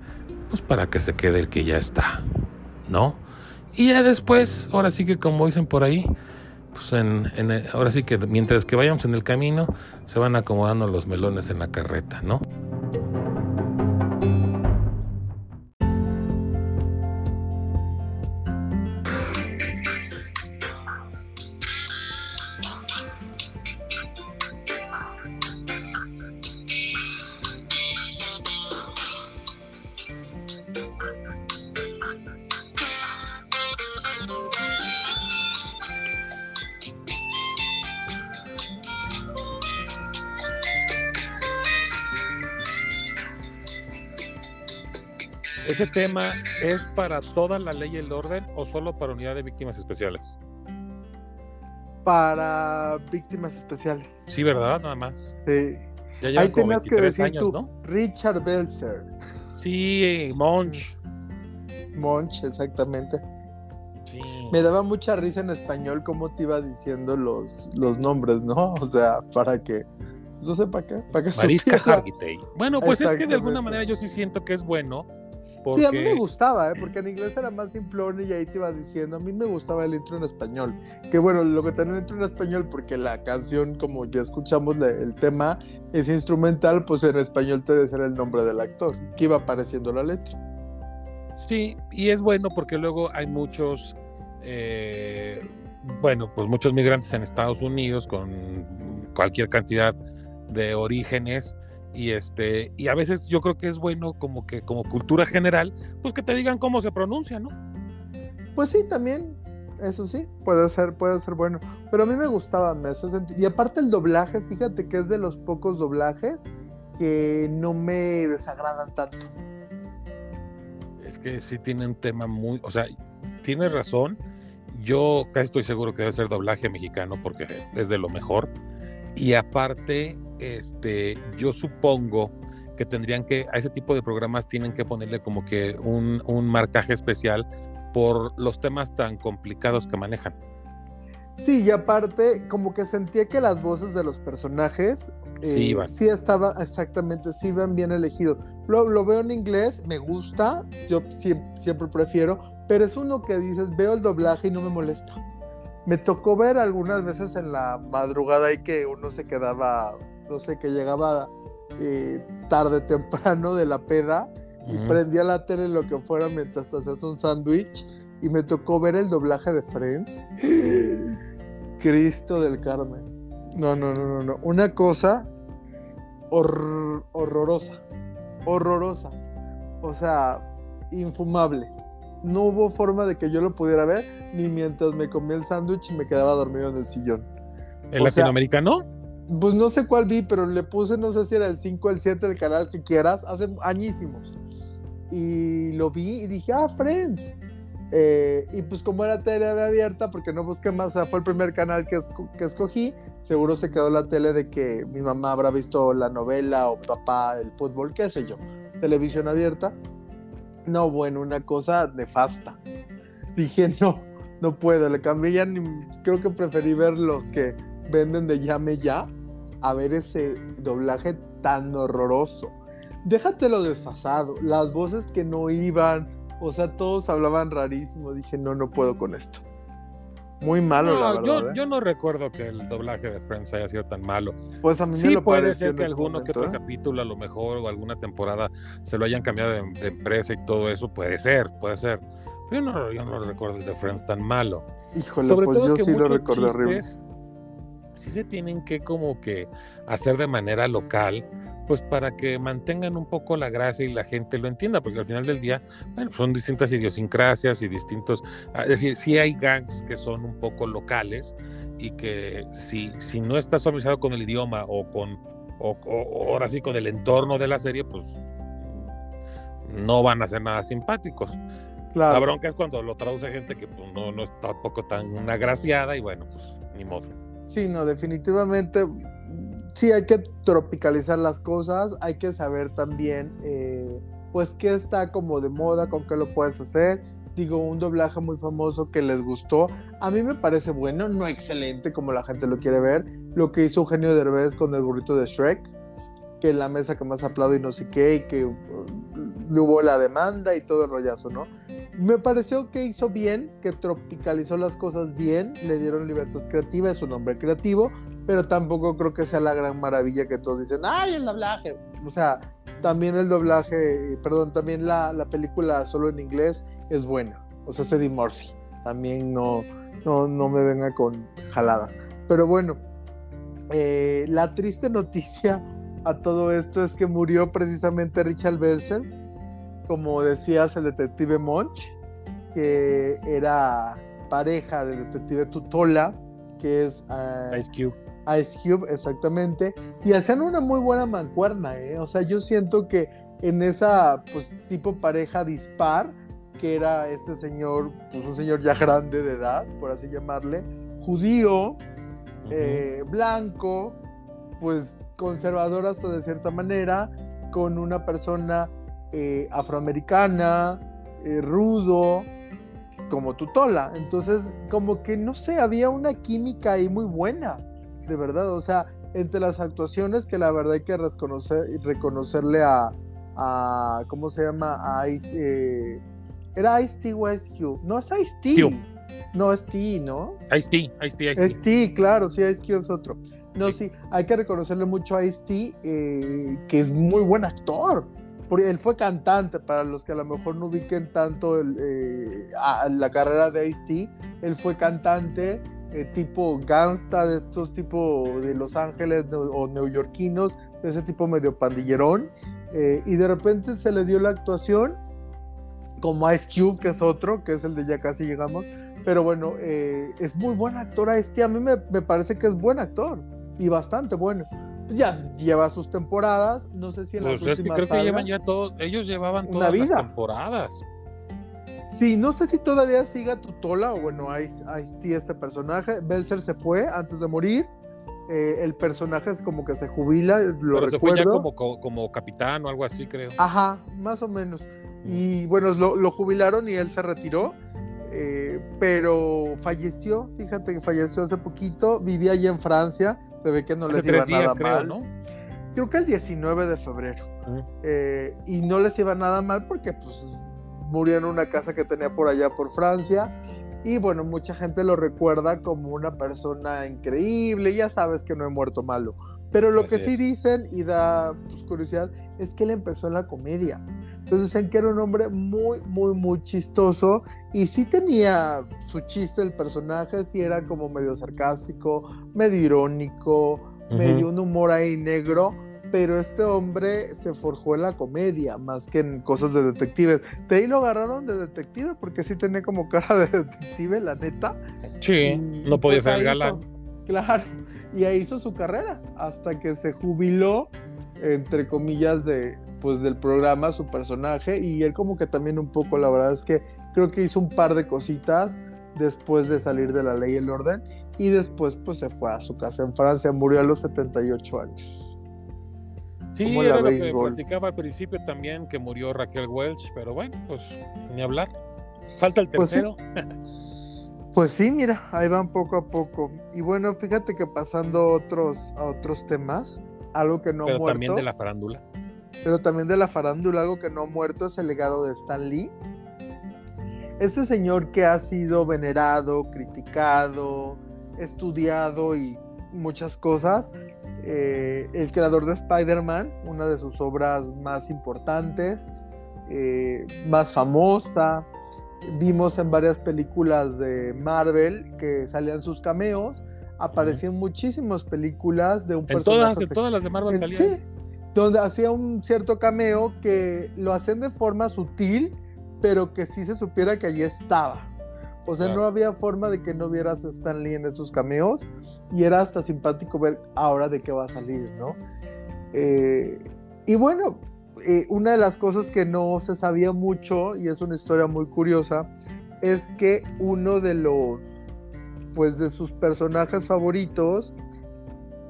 S1: Pues para que se quede el que ya está, ¿no? Y ya después, ahora sí que como dicen por ahí, pues en, ahora sí que mientras que vayamos en el camino, se van acomodando los melones en la carreta, ¿no? Tema es para toda la ley y el orden o solo para unidad de víctimas especiales?
S3: Para víctimas especiales.
S1: Sí, ¿verdad? Nada más.
S3: Sí. Ahí tenías que decir tú, Richard Belzer.
S1: Sí, Monch.
S3: Monch, exactamente. Sí. Me daba mucha risa en español cómo te iba diciendo los, los nombres, ¿no? (laughs) O sea, para que no sé para qué, para que
S1: Marisca Bueno, pues es que de alguna manera yo sí siento que es bueno
S3: Sí, a mí me gustaba, ¿eh? porque en inglés era más simplón y ahí te iba diciendo, a mí me gustaba el intro en español. Que bueno, lo que tenía el intro en español, porque la canción, como ya escuchamos el tema, es instrumental, pues en español te debe ser el nombre del actor, que iba apareciendo la letra.
S1: Sí, y es bueno porque luego hay muchos, eh, bueno, pues muchos migrantes en Estados Unidos con cualquier cantidad de orígenes y este y a veces yo creo que es bueno como que como cultura general pues que te digan cómo se pronuncia no
S3: pues sí también eso sí puede ser puede ser bueno pero a mí me gustaba me hace sentir y aparte el doblaje fíjate que es de los pocos doblajes que no me desagradan tanto.
S1: Es que sí tiene un tema muy o sea tienes razón yo casi estoy seguro que debe ser doblaje mexicano porque es de lo mejor y aparte este, yo supongo que tendrían que, a ese tipo de programas tienen que ponerle como que un, marcaje especial por los temas tan complicados que manejan.
S3: Sí, y aparte, como que sentía que las voces de los personajes sí, eh, sí estaba exactamente, sí iban bien elegidos. Lo, lo, veo en inglés, me gusta, yo siempre prefiero, pero es uno que dices, veo el doblaje y no me molesta. Me tocó ver algunas veces en la madrugada y que uno se quedaba no sé, que llegaba eh, tarde, (laughs) temprano de la peda y prendía la tele lo que fuera mientras te hacías un sándwich y me tocó ver el doblaje de Friends. (gasps) Cristo del Carmen. No, no, no, no, no. Una cosa horrorosa. Horrorosa. O sea, infumable. No hubo forma de que yo lo pudiera ver, ni mientras me comía el sándwich y me quedaba dormido en el sillón.
S1: ¿El latinoamericano?
S3: Pues no sé cuál vi, pero le puse, no sé si era el 5 o el 7 del canal que quieras, hace añísimos. Y lo vi y dije, ah, Friends. Eh, y pues como era tele abierta, porque no busqué más, o sea, fue el primer canal que, que escogí, seguro se quedó la tele de que mi mamá habrá visto la novela o papá el fútbol, qué sé yo, televisión abierta. No, bueno, una cosa nefasta. Dije, no, no puedo, le cambié ya, ni, creo que preferí ver los que venden de llame ya a ver ese doblaje tan horroroso. Déjate lo desfasado, las voces que no iban, o sea, todos hablaban rarísimo. Dije, no, no puedo con esto. Muy malo, la verdad.
S1: Yo,
S3: ¿eh?
S1: yo, no recuerdo que el doblaje de Friends haya sido tan malo.
S3: Pues a mí
S1: sí,
S3: me lo
S1: puede ser que alguno que otro ¿eh? capítulo, a lo mejor, o alguna temporada, se lo hayan cambiado de, empresa y todo eso. Puede ser, puede ser. Pero yo no, yo no recuerdo el de Friends tan malo.
S3: Híjole, pues yo sí lo recuerdo horrible
S1: sí se tienen que como que hacer de manera local, pues para que mantengan un poco la gracia y la gente lo entienda, porque al final del día, bueno, son distintas idiosincrasias y distintos, ah, es decir, sí hay gangs que son un poco locales y que si, si no estás familiarizado con el idioma o con, o, ahora sí con el entorno de la serie, pues no van a ser nada simpáticos. La bronca es cuando lo traduce gente que pues, no, no está tampoco tan agraciada y bueno, pues ni modo.
S3: Sí, no, definitivamente sí hay que tropicalizar las cosas, hay que saber también eh, pues qué está como de moda, con qué lo puedes hacer. Digo, un doblaje muy famoso que les gustó. A mí me parece bueno, no excelente como la gente lo quiere ver. Lo que hizo Eugenio Derbez con el burrito de Shrek, que la mesa que más aplaudo y no sé qué, y que uh, hubo la demanda y todo el rollazo, ¿no? Me pareció que hizo bien, que tropicalizó las cosas bien, le dieron libertad creativa, es un hombre creativo, pero tampoco creo que sea la gran maravilla que todos dicen, ¡ay, el doblaje! O sea, también el doblaje, perdón, también la, la película solo en inglés es buena. O sea, Eddie Murphy. También no, no, no me venga con jaladas. Pero bueno, eh, la triste noticia a todo esto es que murió precisamente Richard Belsen, como decías, el detective Monch, que era pareja del detective Tutola, que es
S1: uh, Ice Cube.
S3: Ice Cube, exactamente. Y hacían una muy buena mancuerna, ¿eh? O sea, yo siento que en esa, pues, tipo pareja dispar, que era este señor, pues un señor ya grande de edad, por así llamarle, judío, eh, blanco, pues conservador hasta de cierta manera, con una persona eh, afroamericana, eh, rudo, como Tutola. Entonces, como que no sé, había una química ahí muy buena, de verdad. O sea, entre las actuaciones que la verdad hay que reconocer, reconocerle a, a ¿cómo se llama? A Ice, eh, ¿Era Ice-T o Ice-Q? No, es Ice-T. No, es T, ¿no?
S1: Ice-T, Ice-T,
S3: Ice-T. Es T, claro, sí, Ice-Q es otro. No, sí. hay que reconocerle mucho a Ice-T, eh, que es muy buen actor. Él fue cantante, para los que a lo mejor no ubiquen tanto eh, la carrera de Ice-T, él fue cantante eh, tipo gangsta, de estos tipo de Los Ángeles o neoyorquinos, de ese tipo medio pandillerón, y de repente se le dio la actuación como Ice Cube, que es otro, que es el de Ya casi llegamos. Pero bueno, eh, es muy buen actor este. A mí me, parece que es buen actor y bastante bueno. Ya lleva sus temporadas. No sé si en
S1: pues
S3: las
S1: últimas creo que llevan ya todos. Ellos llevaban todas las temporadas.
S3: Sí, no sé si todavía siga Tutola o bueno, Ice, Ice este personaje. Belzer se fue antes de morir. Eh, el personaje es como que se jubila, lo Pero se fue ya
S1: como, como capitán o algo así, creo.
S3: Ajá, más o menos. Y bueno, lo, jubilaron y él se retiró. Eh, pero falleció, fíjate que falleció hace poquito, vivía allí en Francia, se ve que no les iba nada mal. ¿no? Creo que el 19 de febrero. Eh, y no les iba nada mal porque pues murió en una casa que tenía por allá por Francia. Y bueno, mucha gente lo recuerda como una persona increíble, ya sabes que no he muerto malo. Pero lo que sí dicen y da pues, curiosidad es que él empezó en la comedia. Entonces decían que era un hombre muy, muy, muy chistoso y sí tenía su chiste el personaje, sí era como medio sarcástico, medio irónico, medio un humor ahí negro, pero este hombre se forjó en la comedia más que en cosas de detectives. De ahí lo agarraron de detective porque sí tenía como cara de (laughs) detective, la neta.
S1: Sí, no podía pues ser galán.
S3: claro, y ahí hizo su carrera hasta que se jubiló, entre comillas, de, pues del programa, su personaje, y él como que también un poco, la verdad es que creo que hizo un par de cositas después de salir de la ley y el orden, y después pues se fue a su casa en Francia, murió a los 78 años.
S1: Sí, era lo que platicaba al principio también, que murió Raquel Welch, pero bueno, pues ni hablar. Falta el pues tercero.
S3: Pues sí. mira, ahí van poco a poco. Y bueno, fíjate que pasando otros, a otros temas, algo que no
S1: pero
S3: muerto.
S1: también de la farándula
S3: pero también de la farándula, algo que no ha muerto es el legado de Stan Lee. Este señor que ha sido venerado, criticado, estudiado y muchas cosas, eh, el creador de Spider-Man, una de sus obras más importantes, eh, más famosa. Vimos en varias películas de Marvel que salían sus cameos. Aparecían muchísimas películas de un
S1: personaje. Todas, en todas las de Marvel salían.
S3: Sí, donde hacía un cierto cameo que lo hacían de forma sutil, pero que sí se supiera que allí estaba. O sea,
S1: Claro.
S3: no había forma de que no vieras a Stan Lee en esos cameos y era hasta simpático ver ahora de qué va a salir, ¿no? Eh, y bueno, eh, una de las cosas que no se sabía mucho y es una historia muy curiosa es que uno de los, pues de sus personajes favoritos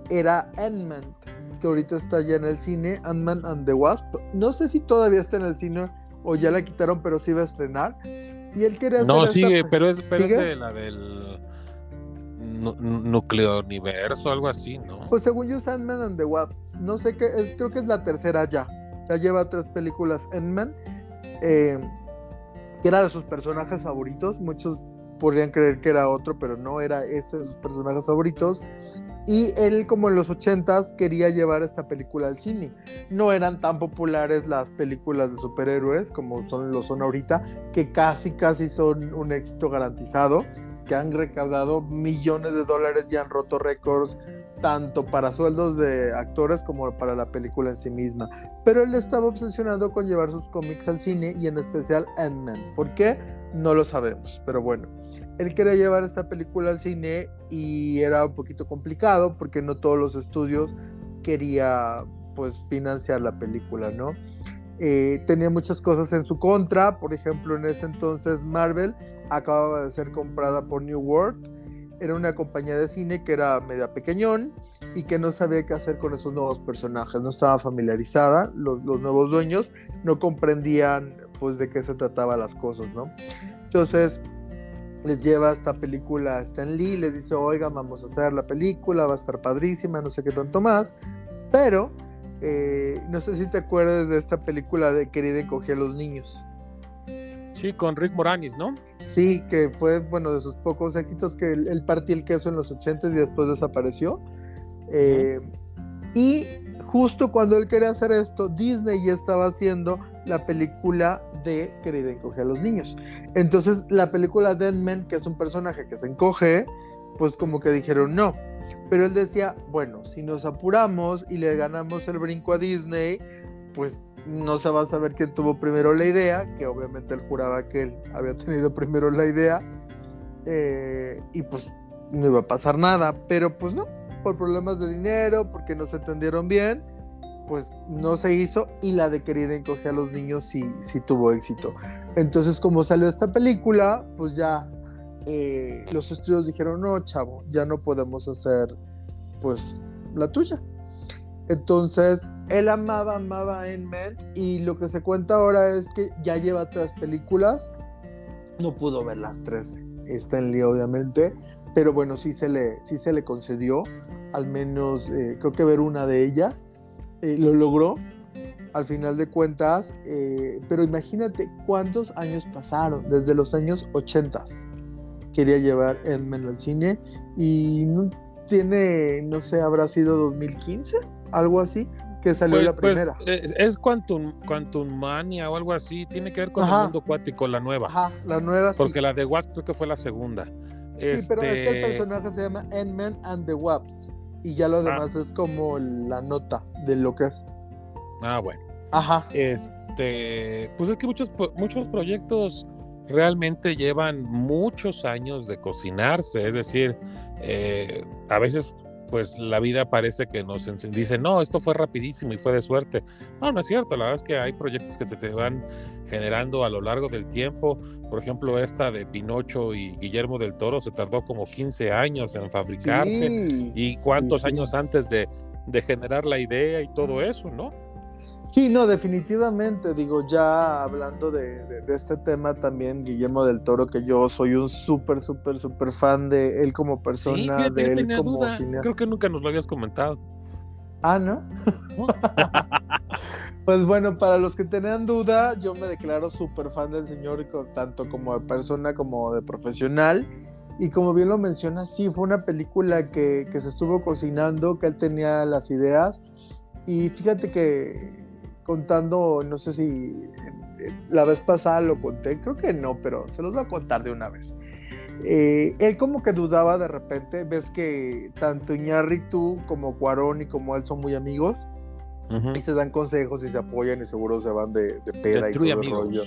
S3: era Ant-Man, que ahorita está ya en el cine, Ant-Man and the Wasp. No sé si todavía está en el cine o ya la quitaron, pero sí va a estrenar. Y él quería
S1: No,
S3: hacer
S1: sigue,
S3: esta-
S1: pero es, pero es de la del núcleo universo, algo así, ¿no?
S3: Pues según yo es Ant-Man and the Wasp. No sé qué, es, creo que es la tercera ya. Ya lleva tres películas Ant-Man. eh, que era de sus personajes favoritos. Muchos podrían creer que era otro, pero no era este de sus personajes favoritos. Y él, como en los ochentas, quería llevar esta película al cine. No eran tan populares las películas de superhéroes como son, lo son ahorita, que casi, casi son un éxito garantizado, que han recaudado millones de dólares y han roto récords, tanto para sueldos de actores como para la película en sí misma. Pero él estaba obsesionado con llevar sus cómics al cine y en especial Ant-Man. ¿Por qué? No lo sabemos, pero bueno. Él quería llevar esta película al cine y era un poquito complicado porque no todos los estudios quería pues financiar la película, ¿no? Eh, tenía muchas cosas en su contra, por ejemplo en ese entonces Marvel acababa de ser comprada por New World, era una compañía de cine que era media pequeñón y que no sabía qué hacer con esos nuevos personajes, no estaba familiarizada, los, los nuevos dueños no comprendían pues de qué se trataba las cosas, ¿no? Entonces les lleva esta película a Stan Lee, le dice, oiga, vamos a hacer la película, va a estar padrísima, no sé qué tanto más, pero eh, no sé si te acuerdas de esta película de Querida encogía a los niños.
S1: Sí, con Rick Moranis, ¿no?
S3: Sí, que fue, bueno, de sus pocos éxitos que él, él partió el queso en los 80 y después desapareció. Eh, Y justo cuando él quería hacer esto, Disney ya estaba haciendo la película de Querida encoge a los niños. Entonces, la película de Ant-Man, que es un personaje que se encoge, pues como que dijeron no. Pero él decía, bueno, si nos apuramos y le ganamos el brinco a Disney, pues no se va a saber quién tuvo primero la idea, que obviamente él juraba que él había tenido primero la idea, eh, y pues no iba a pasar nada, pero pues no, por problemas de dinero, porque no se entendieron bien, pues no se hizo, y la de Querida encoge a los niños sí, sí tuvo éxito. Entonces como salió esta película, pues ya eh, los estudios dijeron, no, chavo, ya no podemos hacer pues la tuya. Entonces, él amaba, amaba a Ant-Man y lo que se cuenta ahora es que ya lleva tres películas. No pudo ver las tres, Stan Lee obviamente, pero bueno, sí se le, sí se le concedió, al menos eh, creo que ver una de ellas. Eh, lo logró, al final de cuentas, eh, pero imagínate cuántos años pasaron, desde los años 80 quería llevar Ant-Man al cine y no tiene, no sé, habrá sido 2015, algo así, que salió
S1: Pues-
S3: la
S1: pues,
S3: primera.
S1: es, es Quantum, Quantum Mania o algo así. Tiene que ver con
S3: Ajá.
S1: el mundo acuático, la nueva.
S3: Ajá, la nueva sí.
S1: Porque la de Wasp creo que fue la segunda.
S3: Sí, pero es que el
S1: Este,
S3: personaje se llama Ant-Man and the Wasp. Y ya lo
S1: Ah.
S3: demás es como la nota de lo que es.
S1: Ah, bueno.
S3: Ajá.
S1: Este, pues es que muchos, muchos proyectos realmente llevan muchos años de cocinarse, es decir, eh, a veces pues la vida parece que nos dice, no, esto fue rapidísimo y fue de suerte. No, no es cierto, la verdad es que hay proyectos que te, te van generando a lo largo del tiempo. Por ejemplo, esta de Pinocho y Guillermo del Toro se tardó como 15 años en fabricarse.
S3: Sí,
S1: ¿Y cuántos
S3: sí, sí.
S1: años antes de, de generar la idea y todo eso, no?
S3: Sí, no, definitivamente. Digo, ya hablando de, de- de este tema también, Guillermo del Toro, que yo soy un súper, súper, súper fan de él como
S1: Sí,
S3: persona,
S1: fíjate,
S3: de él como
S1: duda.
S3: cineasta.
S1: Creo que nunca nos lo habías comentado.
S3: Ah, ¿no?
S1: ¿no? (laughs)
S3: Pues bueno, para los que tenían duda, yo me declaro súper fan del señor, tanto como de persona como de profesional. Y como bien lo menciona, sí, fue una película que, que se estuvo cocinando, que él tenía las ideas. Y fíjate que contando, no sé si la vez pasada lo conté, creo que no, pero se los voy a contar de una vez. Eh, él como que dudaba de repente, ves que tanto Iñárritu como Cuarón y como él son muy amigos.
S1: Ujú.
S3: y se dan consejos y se apoyan y seguro se van de, de peda y todo
S1: Destruye
S3: el
S1: amigos.
S3: rollo.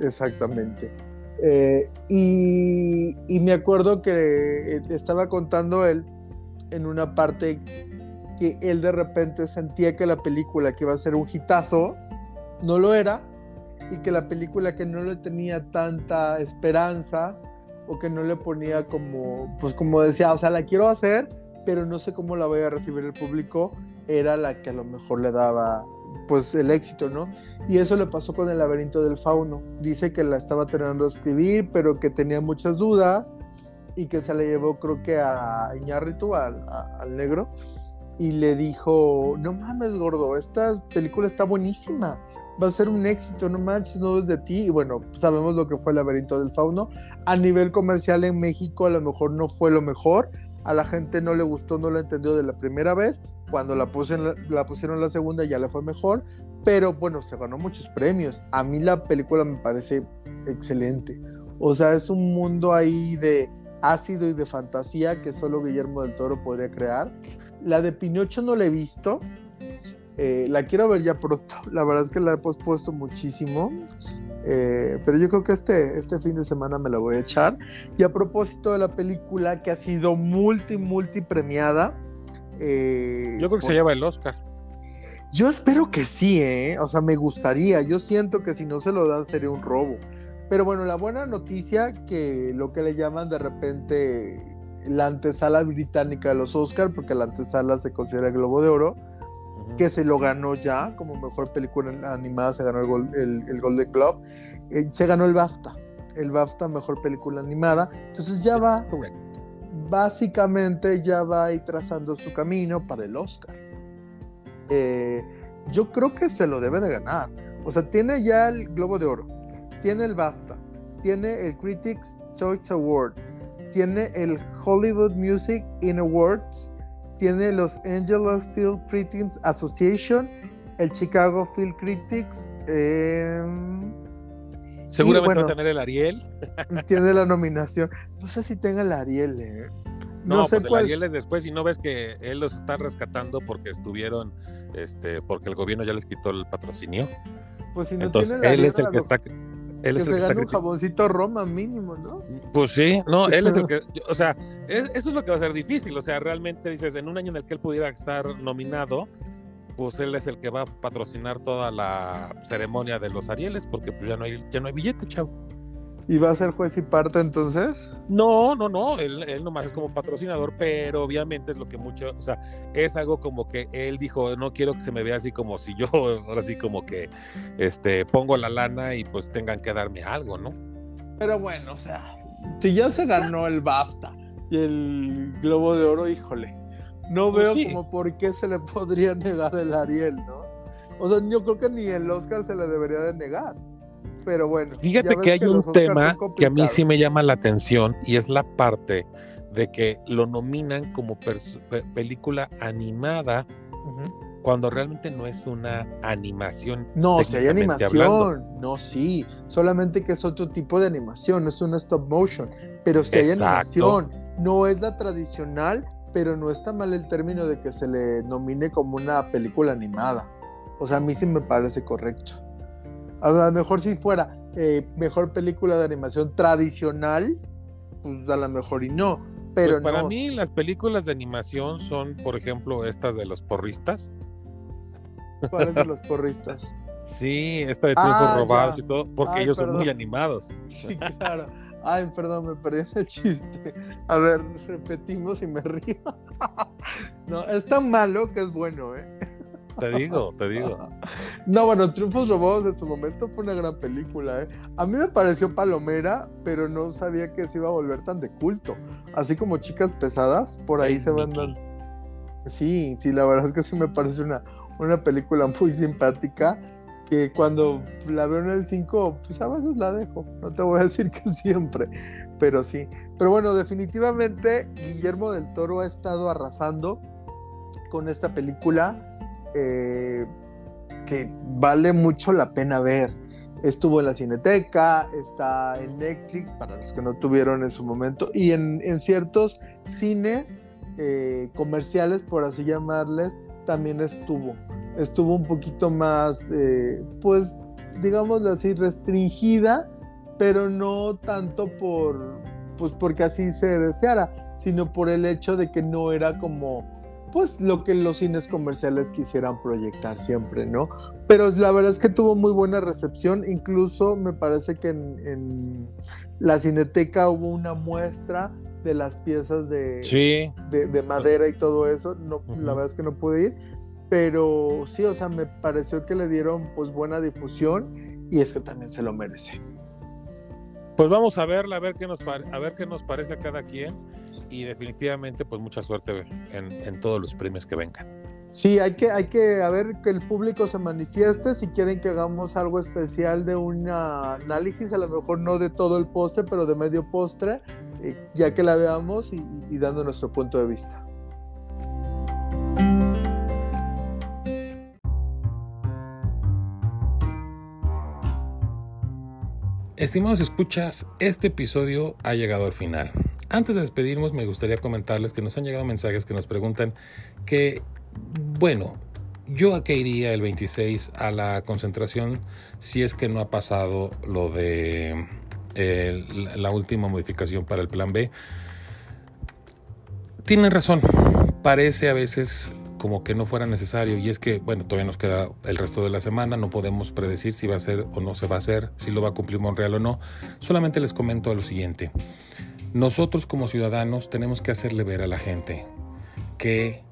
S3: Exactamente. Eh, y, y me acuerdo que eh, estaba contando él en una parte que él de repente sentía que la película que iba a ser un hitazo no lo era y que la película que no le tenía tanta esperanza o que no le ponía como, pues como decía, o sea, la quiero hacer, pero no sé cómo la voy a recibir el público, era la que a lo mejor le daba pues el éxito, ¿no? Y eso le pasó con el laberinto del fauno. Dice que la estaba terminando de escribir, pero que tenía muchas dudas y que se la llevó creo que a Iñárritu, al, al negro, y le dijo, no mames, gordo, esta película está buenísima, va a ser un éxito, no manches, no desde ti. Y bueno, sabemos lo que fue el laberinto del fauno. A nivel comercial en México a lo mejor no fue lo mejor, a la gente no le gustó, no la entendió de la primera vez. Cuando la, la, la pusieron la segunda ya le fue mejor, pero bueno, se ganó muchos premios. A mí la película me parece excelente. O sea, es un mundo ahí de ácido y de fantasía que solo Guillermo del Toro podría crear. La de Pinocho no la he visto. Eh, la quiero ver ya pronto. (laughs) La verdad es que la he pospuesto muchísimo. Eh, pero yo creo que este, este fin de semana me la voy a echar. Y a propósito de la película que ha sido multi, multi premiada. eh,
S1: Yo creo que
S3: por-
S1: se lleva el Oscar.
S3: yo espero que sí, ¿eh? O sea, me gustaría. Yo siento que si no se lo dan sería un robo. Pero bueno, la buena noticia que lo que le llaman de repente la antesala británica de los Oscar, porque la antesala se considera el Globo de Oro, que se lo ganó ya como mejor película animada, se ganó el, Gol- el, el Golden Globe, Eh, se ganó el BAFTA, el BAFTA mejor película animada. Entonces ya va,
S1: Correcto.
S3: básicamente ya va ahí trazando su camino para el Oscar. Eh, yo creo que se lo debe de ganar. O sea, tiene ya el Globo de Oro, tiene el BAFTA, tiene el Critics Choice Award, tiene el Hollywood Music In Awards, tiene los Angeles Film Critics Association, el Chicago Film Critics, em,
S1: Seguramente
S3: bueno,
S1: va a tener el Ariel. (laughs)
S3: tiene la nominación. No sé si tenga el Ariel, ¿eh?
S1: No,
S3: No, sé
S1: pues el
S3: cuál.
S1: Ariel es después y no ves que él los está rescatando porque estuvieron, este, porque el gobierno ya les quitó el patrocinio.
S3: Pues si no
S1: Entonces,
S3: tiene el
S1: él
S3: Ariel,
S1: es el que
S3: lo-
S1: está. Él
S3: que
S1: es el
S3: se
S1: que
S3: gane un jaboncito Roma mínimo, ¿no?
S1: Pues sí, no, él es el que, (laughs) o sea, es- eso es lo que va a ser difícil, o sea, realmente dices, en un año en el que él pudiera estar nominado, pues él es el que va a patrocinar toda la ceremonia de los Arieles, porque pues ya no hay, ya no hay billete, chavo.
S3: Y va a ser juez y parte entonces.
S1: No, no, no, él, él nomás es como patrocinador, pero obviamente es lo que mucho, o sea, es algo como que él dijo, no quiero que se me vea así como si yo, (laughs) ahora sí como que, este, pongo la lana y pues tengan que darme algo, ¿no?
S3: Pero bueno, o sea, si ya se ganó el BAFTA y el Globo de Oro, híjole, no
S1: Pues
S3: veo
S1: sí.
S3: como por qué se le podría (laughs) negar el Ariel, ¿no? O sea, yo creo que ni el Oscar se le debería de negar. Pero bueno.
S1: Fíjate que hay un tema que a mí sí me llama la atención y es la parte de que lo nominan como película animada cuando realmente no es una animación.
S3: No, si hay animación, no, sí, solamente que es otro tipo de animación, no es una stop motion, pero si hay animación, no es la tradicional, pero no está mal el término de que se le nomine como una película animada. O sea, a mí sí me parece correcto. A lo mejor si fuera eh, mejor película de animación tradicional, pues a lo mejor y no, pero
S1: Pues para
S3: no.
S1: mí las películas de animación son, por ejemplo, estas de los porristas.
S3: ¿Cuál es de (laughs) los porristas?
S1: Sí, esta de
S3: Ah,
S1: triunfos robados
S3: ya.
S1: y todo, porque
S3: Ay,
S1: ellos son muy animados. (laughs)
S3: Sí, claro. Ay, perdón, me perdí el chiste. A ver, repetimos y me río. (laughs) No, es tan malo que es bueno, ¿eh?
S1: Te digo, te digo. (laughs)
S3: No, bueno, Triunfos Robados en su momento fue una gran película, ¿eh? A mí me pareció palomera, pero no sabía que se iba a volver tan de culto. Así como Chicas Pesadas, por ahí se van dando. Sí, sí, la verdad es que sí me parece una, una película muy simpática que cuando la veo en el 5, pues a veces la dejo. No te voy a decir que (laughs) siempre, pero sí. Pero bueno, definitivamente Guillermo del Toro ha estado arrasando con esta película eh, que vale mucho la pena ver. Estuvo en la Cineteca, está en Netflix para los que no tuvieron en su momento y en, en ciertos cines eh, comerciales, por así llamarles, también estuvo. estuvo un poquito más, eh, pues, digámoslo así, restringida, pero no tanto por, pues, porque así se deseara, sino por el hecho de que no era como pues lo que los cines comerciales quisieran proyectar siempre, ¿no? Pero la verdad es que tuvo muy buena recepción, incluso me parece que en, la cineteca hubo una muestra de las piezas de, de, madera y todo eso, no, la verdad es que no pude ir, pero sí, o sea, me pareció que le dieron pues buena difusión y es que también se lo merece.
S1: Pues vamos a verla, a ver qué nos, a ver qué nos parece a cada quien y definitivamente pues mucha suerte en, todos los premios que vengan.
S3: Sí, hay que, hay que a ver que el público se manifieste si quieren que hagamos algo especial de un análisis, a lo mejor no de todo el postre, pero de medio postre, eh, ya que la veamos y dando nuestro punto de vista.
S1: Estimados escuchas, este episodio ha llegado al final. Antes de despedirnos, me gustaría comentarles que nos han llegado mensajes que nos preguntan que, bueno, yo a qué iría el 26 a la concentración si es que no ha pasado lo de la última modificación para el plan B. Tienen razón, parece a veces como que no fuera necesario y es que, bueno, todavía nos queda el resto de la semana, no podemos predecir si va a ser o no se va a hacer, si lo va a cumplir Monreal o no, solamente les comento lo siguiente. Nosotros como ciudadanos tenemos que hacerle ver a la gente que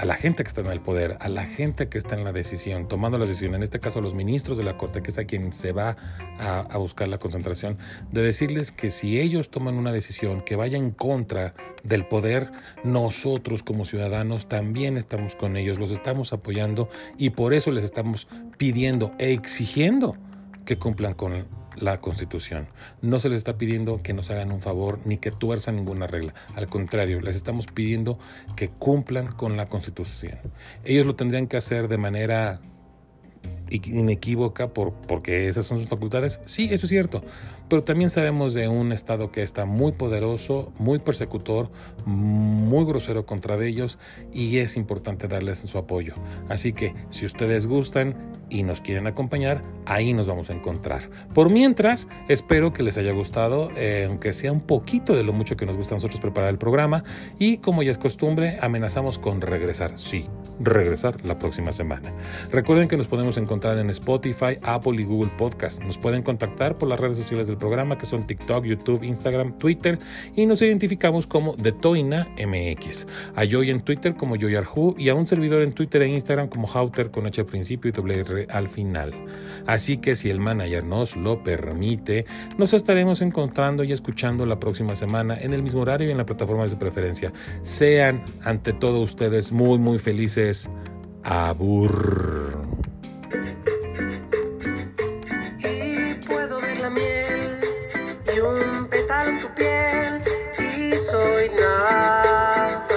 S1: a la gente que está en el poder, a la gente que está en la decisión, tomando la decisión, en este caso a los ministros de la Corte, que es a quien se va a, buscar la concentración, de decirles que si ellos toman una decisión que vaya en contra del poder, nosotros como ciudadanos también estamos con ellos, los estamos apoyando y por eso les estamos pidiendo e exigiendo que cumplan con la Constitución. No se les está pidiendo que nos hagan un favor ni que tuerzan ninguna regla. Al contrario, les estamos pidiendo que cumplan con la Constitución. Ellos lo tendrían que hacer de manera inequívoca por, porque esas son sus facultades. Sí, eso es cierto. Pero también sabemos de un Estado que está muy poderoso, muy persecutor, muy grosero contra ellos y es importante darles su apoyo. Así que si ustedes gustan y nos quieren acompañar, ahí nos vamos a encontrar. Por mientras, espero que les haya gustado, eh, aunque sea un poquito de lo mucho que nos gusta a nosotros preparar el programa y como ya es costumbre, amenazamos con regresar. Sí, regresar la próxima semana. Recuerden que nos podemos encontrar en Spotify, Apple y Google Podcast. Nos pueden contactar por las redes sociales del programa que son TikTok, YouTube, Instagram, Twitter y nos identificamos como The Toina MX. A Joy en Twitter como Joyarhu y a un servidor en Twitter e Instagram como Hauter con H al principio y WR al final. Así que si el manager nos lo permite, nos estaremos encontrando y escuchando la próxima semana en el mismo horario y en la plataforma de su preferencia. Sean ante todo ustedes muy muy felices. Abur.
S2: Y puedo ver la miel y un pétalo en tu piel y soy nada.